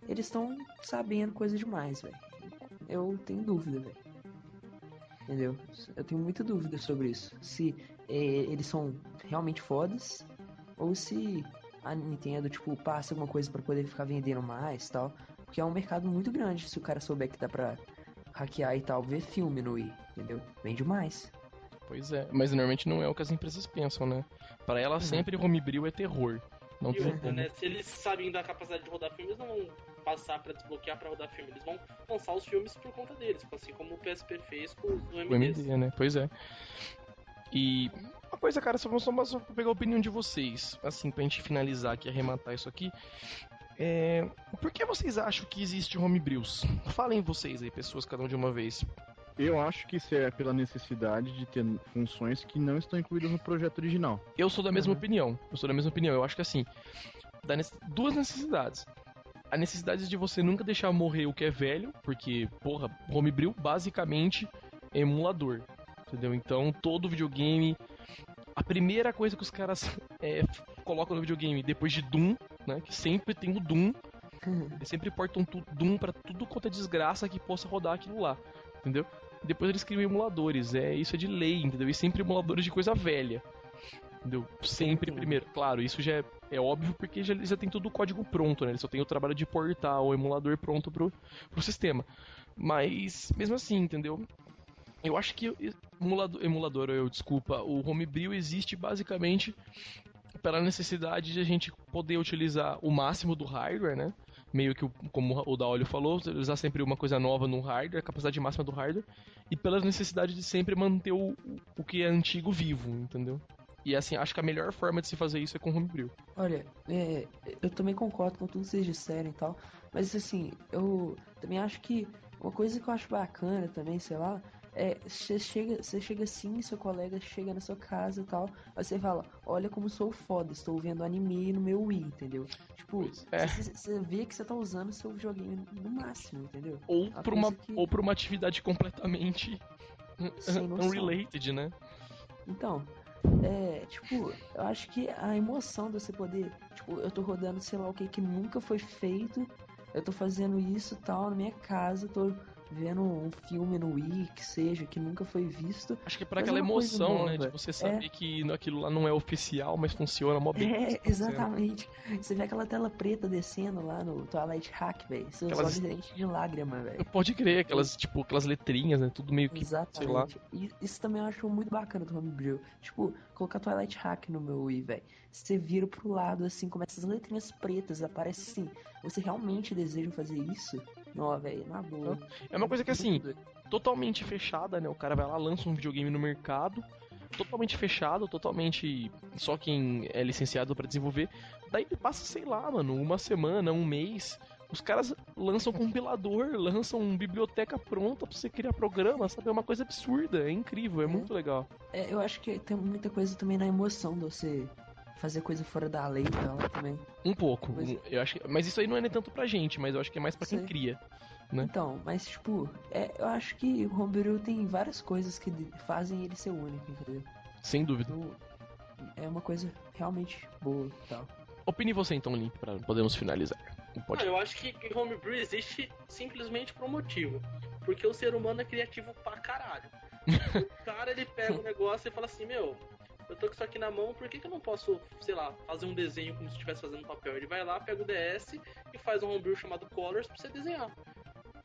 eles estão sabendo coisa demais, velho. Eu tenho dúvida, velho. Entendeu? Eu tenho muita dúvida sobre isso. Se é, eles são realmente fodas ou se a Nintendo, tipo, passa alguma coisa para poder ficar vendendo mais tal. Porque é um mercado muito grande se o cara souber que dá pra hackear e tal, ver filme no Wii, entendeu? Vende mais. Pois é, mas normalmente não é o que as empresas pensam, né? Para elas uhum. sempre homebrew é terror. Não e outra, né? Se eles sabem da capacidade de rodar filmes, não vão passar para desbloquear para rodar filme. Eles vão lançar os filmes por conta deles, assim como o PSP fez com o MD. O MD, né? Pois é. E uma coisa, cara, só, só, só pra pegar a opinião de vocês, assim, pra gente finalizar aqui, arrematar isso aqui. É, por que vocês acham que existe homebrews? Falem vocês aí, pessoas, cada um de uma vez. Eu acho que isso é pela necessidade de ter funções que não estão incluídas no projeto original. Eu sou da mesma Uhum. opinião. Eu sou da mesma opinião. Eu acho que assim, dá duas necessidades. A necessidade de você nunca deixar morrer o que é velho, porque, porra, homebrew basicamente é emulador. Entendeu? Então, todo videogame. A primeira coisa que os caras é, colocam no videogame depois de Doom, né? Que sempre tem o Doom. Eles sempre portam tu- Doom pra tudo quanto é desgraça que possa rodar aquilo lá. Entendeu? Depois eles criam emuladores. É, isso é de lei, entendeu? E sempre emuladores de coisa velha. Entendeu? Sempre Entendo. primeiro. Claro, isso já é, é óbvio porque já, já tem todo o código pronto, né? Ele só tem o trabalho de portar o emulador pronto pro, pro sistema. Mas, mesmo assim, entendeu? Eu acho que emulador, emulador eu, desculpa, o homebrew existe basicamente pela necessidade de a gente poder utilizar o máximo do hardware, né? Meio que, como o Daolio falou, usar sempre uma coisa nova no hardware, a capacidade máxima do hardware, e pela necessidade de sempre manter o, o que é antigo vivo, entendeu? E assim, acho que a melhor forma de se fazer isso é com homebrew. Olha, é, eu também concordo com tudo que vocês disseram e tal, mas assim, eu também acho que uma coisa que eu acho bacana também, sei lá, é você chega, você chega assim, seu colega chega na sua casa e tal, aí você fala, olha como sou foda, estou vendo anime no meu Wii, entendeu? Tipo, é. você você vê que você tá usando seu videogame no máximo, entendeu? Ou A por uma, que- ou uma atividade completamente unrelated, né? Então, é, tipo, eu acho que a emoção de você poder, tipo, eu tô rodando sei lá o que que nunca foi feito, eu tô fazendo isso tal na minha casa, tô vendo um filme no Wii, que seja, que nunca foi visto. Acho que é aquela é coisa emoção, né? De você saber que aquilo lá não é oficial, mas funciona mó bem. É, exatamente. Você vê aquela tela preta descendo lá no Twilight Hack, velho. Seus Aquelas- olhos enchem de lágrima, velho. Pode crer, aquelas, tipo, aquelas letrinhas, né? Tudo meio que, sei lá. Exatamente. E isso também eu acho muito bacana do Homebrew. Tipo, colocar Twilight Hack no meu Wii, velho. Você vira pro lado, assim, começa as letrinhas pretas, aparece assim. Você realmente deseja fazer isso? Não, velho, na boa. É uma coisa que, assim, totalmente fechada, né? O cara vai lá, lança um videogame no mercado, totalmente fechado, totalmente só quem é licenciado pra desenvolver. Daí ele passa, sei lá, mano, uma semana, um mês. Os caras lançam compilador, lançam biblioteca pronta pra você criar programa, sabe? É uma coisa absurda, é incrível, é É. muito legal. É, eu acho que tem muita coisa também na emoção de você fazer coisa fora da lei e tal também. Um pouco. Mas- um- eu acho que- mas isso aí não é nem tanto pra gente, mas eu acho que é mais pra quem cria. Né? Então, mas tipo, é, eu acho que o Homebrew tem várias coisas que fazem ele ser único, entendeu? Sem dúvida. Então, é uma coisa realmente boa e tal. Opine você então, Limp, pra podermos finalizar Não, podcast. eu acho que que homebrew existe simplesmente por um motivo. Porque o ser humano é criativo pra caralho. o cara ele pega o negócio e fala assim, meu, eu tô com isso aqui na mão, por que, que eu não posso, sei lá, fazer um desenho como se estivesse fazendo papel? Ele vai lá, pega o DS e faz um homebrew chamado Colors pra você desenhar.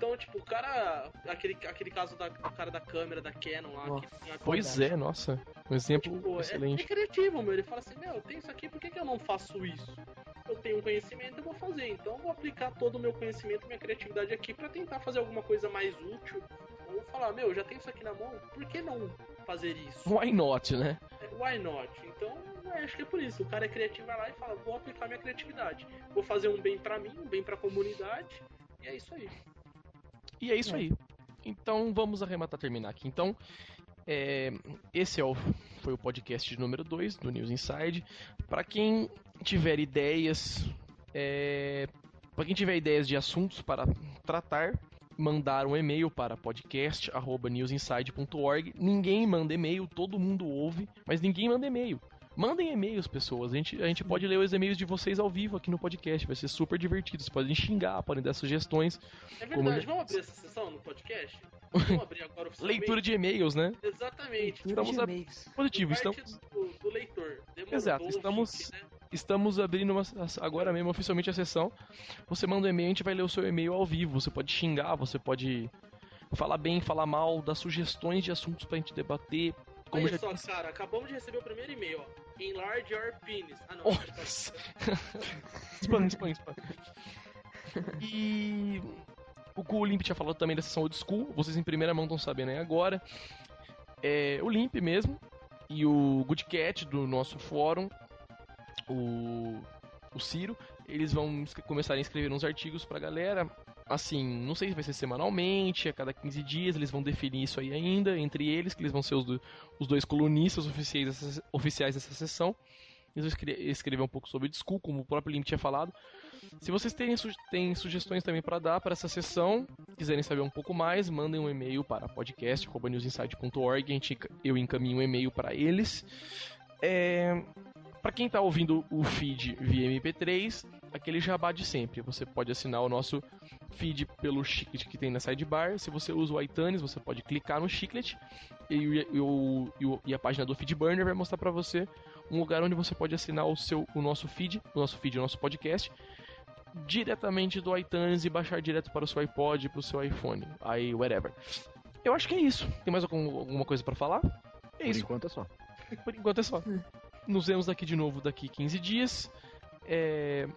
Então, tipo, o cara. Aquele, aquele caso da, do cara da câmera da Canon lá, Nossa. que Pois é, nossa. Um exemplo Tipo, é, é excelente. criativo, meu. Ele fala assim, meu, eu tenho isso aqui, por que, que eu não faço isso? Eu tenho um conhecimento, eu vou fazer. Então eu vou aplicar todo o meu conhecimento, minha criatividade aqui pra tentar fazer alguma coisa mais útil. Ou falar, meu, eu já tenho isso aqui na mão, por que não fazer isso? Why not, né? Why not? Então, acho que é por isso. O cara é criativo, vai lá e fala, vou aplicar minha criatividade. Vou fazer um bem pra mim, um bem pra comunidade. E é isso aí. E é isso É. aí. Então vamos arrematar terminar aqui. Então, é, esse é o, foi o podcast número 2 do News Inside. Para quem tiver ideias, é, para quem tiver ideias de assuntos para tratar, mandar um e-mail para podcast@newsinside.org. Ninguém manda e-mail, todo mundo ouve, mas ninguém manda e-mail. Mandem e-mails, pessoas. A gente, a gente pode ler os e-mails de vocês ao vivo aqui no podcast. Vai ser super divertido. Vocês podem xingar, podem dar sugestões. É Como verdade, já- vamos abrir essa sessão no podcast? Vamos abrir agora oficialmente? Leitura de e-mails, né? Exatamente. Leitura Estamos de a- e-mails. Positivo, estamos, do, do leitor. Demorou Exato, estamos- chique, né? Estamos abrindo uma- agora mesmo oficialmente a sessão. Você manda um e-mail, a gente vai ler o seu e-mail ao vivo. Você pode xingar, você pode falar bem, falar mal, dar sugestões de assuntos pra gente debater. Como Olha já só, cara, acabamos de receber o primeiro e-mail, ó. Enlarge your penis. Ah, não. Nossa. spam, spam, spam. E o Limp tinha falado também da sessão old school, vocês em primeira mão estão sabendo aí agora. É o Limp mesmo e o Goodcat do nosso fórum, o, o Ciro, eles vão começar a escrever uns artigos pra galera. Assim, não sei se vai ser semanalmente, a cada 15 dias, eles vão definir isso aí ainda, entre eles, que eles vão ser os, do, os dois colunistas oficiais dessa, oficiais dessa sessão. Eles vão escrever um pouco sobre o School, como o próprio Lim tinha falado. Se vocês têm, têm sugestões também para dar para essa sessão, quiserem saber um pouco mais, mandem um e-mail para podcast.newsinside.org, eu encaminho um e-mail para eles. É, para quem está ouvindo o feed via MP3, aquele jabá de sempre. Você pode assinar o nosso feed pelo chiclet que tem na sidebar. Se você usa o iTunes, você pode clicar no chiclet e, e, e, e a página do Feedburner vai mostrar para você um lugar onde você pode assinar o seu o nosso feed, o nosso feed, o nosso podcast diretamente do iTunes e baixar direto para o seu iPod, para o seu iPhone, aí whatever. Eu acho que é isso. Tem mais algum, alguma coisa para falar? É Por isso. Por enquanto é só. Por enquanto é só. Nos vemos aqui de novo daqui 15 dias. É...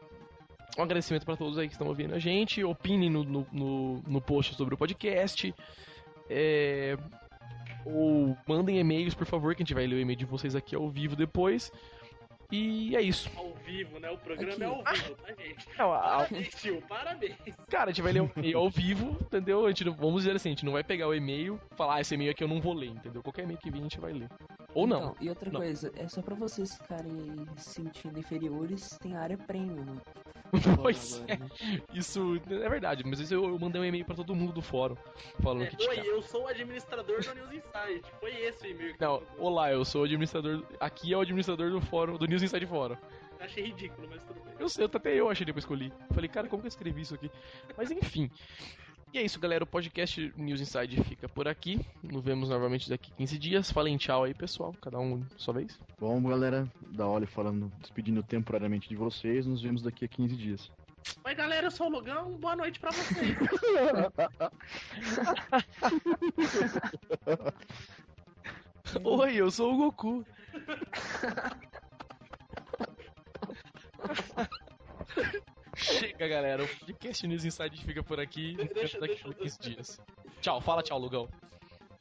Um agradecimento para todos aí que estão ouvindo a gente. Opinem no, no, no, no post sobre o podcast. É... Ou mandem e-mails, por favor, que a gente vai ler o e-mail de vocês aqui ao vivo depois. E é isso. Ao vivo, né? O programa Aqui. é ao vivo, tá, gente? Não, parabéns, tio, parabéns. Cara, a gente vai ler o e-mail ao vivo, entendeu? A gente não, vamos dizer assim, a gente não vai pegar o e-mail e falar, ah, esse e-mail aqui eu não vou ler, entendeu? Qualquer e-mail que vir a gente vai ler. Ou então, não. E outra não. coisa, é só pra vocês ficarem se sentindo inferiores, tem a área premium. Né? Pois agora, é. Né? Isso é verdade, mas isso eu, eu mandei um e-mail pra todo mundo do fórum. Falando é, que Oi, eu sou o administrador do News Insight. Foi esse o e-mail que Não, olá, eu sou o administrador. Aqui é o administrador do fórum, do News Inside Fórum. Achei ridículo, mas tudo bem. Eu sei, até eu achei depois que eu li. Falei, cara, como que eu escrevi isso aqui? Mas enfim. E é isso, galera. O podcast News Inside fica por aqui. Nos vemos novamente daqui 15 dias. Falem tchau aí, pessoal. Cada um sua vez. Bom, galera, da Oli falando, despedindo temporariamente de vocês. Nos vemos daqui a 15 dias. Oi, galera, eu sou o Lugão. Boa noite pra vocês. Oi, eu sou o Goku. Chega, galera. O podcast News Inside fica por aqui. Deixa, daqui deixa, por 15 dias. Tchau, fala tchau, Lugão.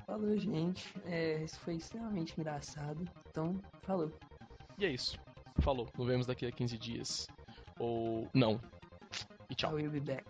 Falou, gente. É, isso foi extremamente engraçado. Então, falou. E é isso. Falou. Nos vemos daqui a 15 dias. Ou não. E tchau. I will be back.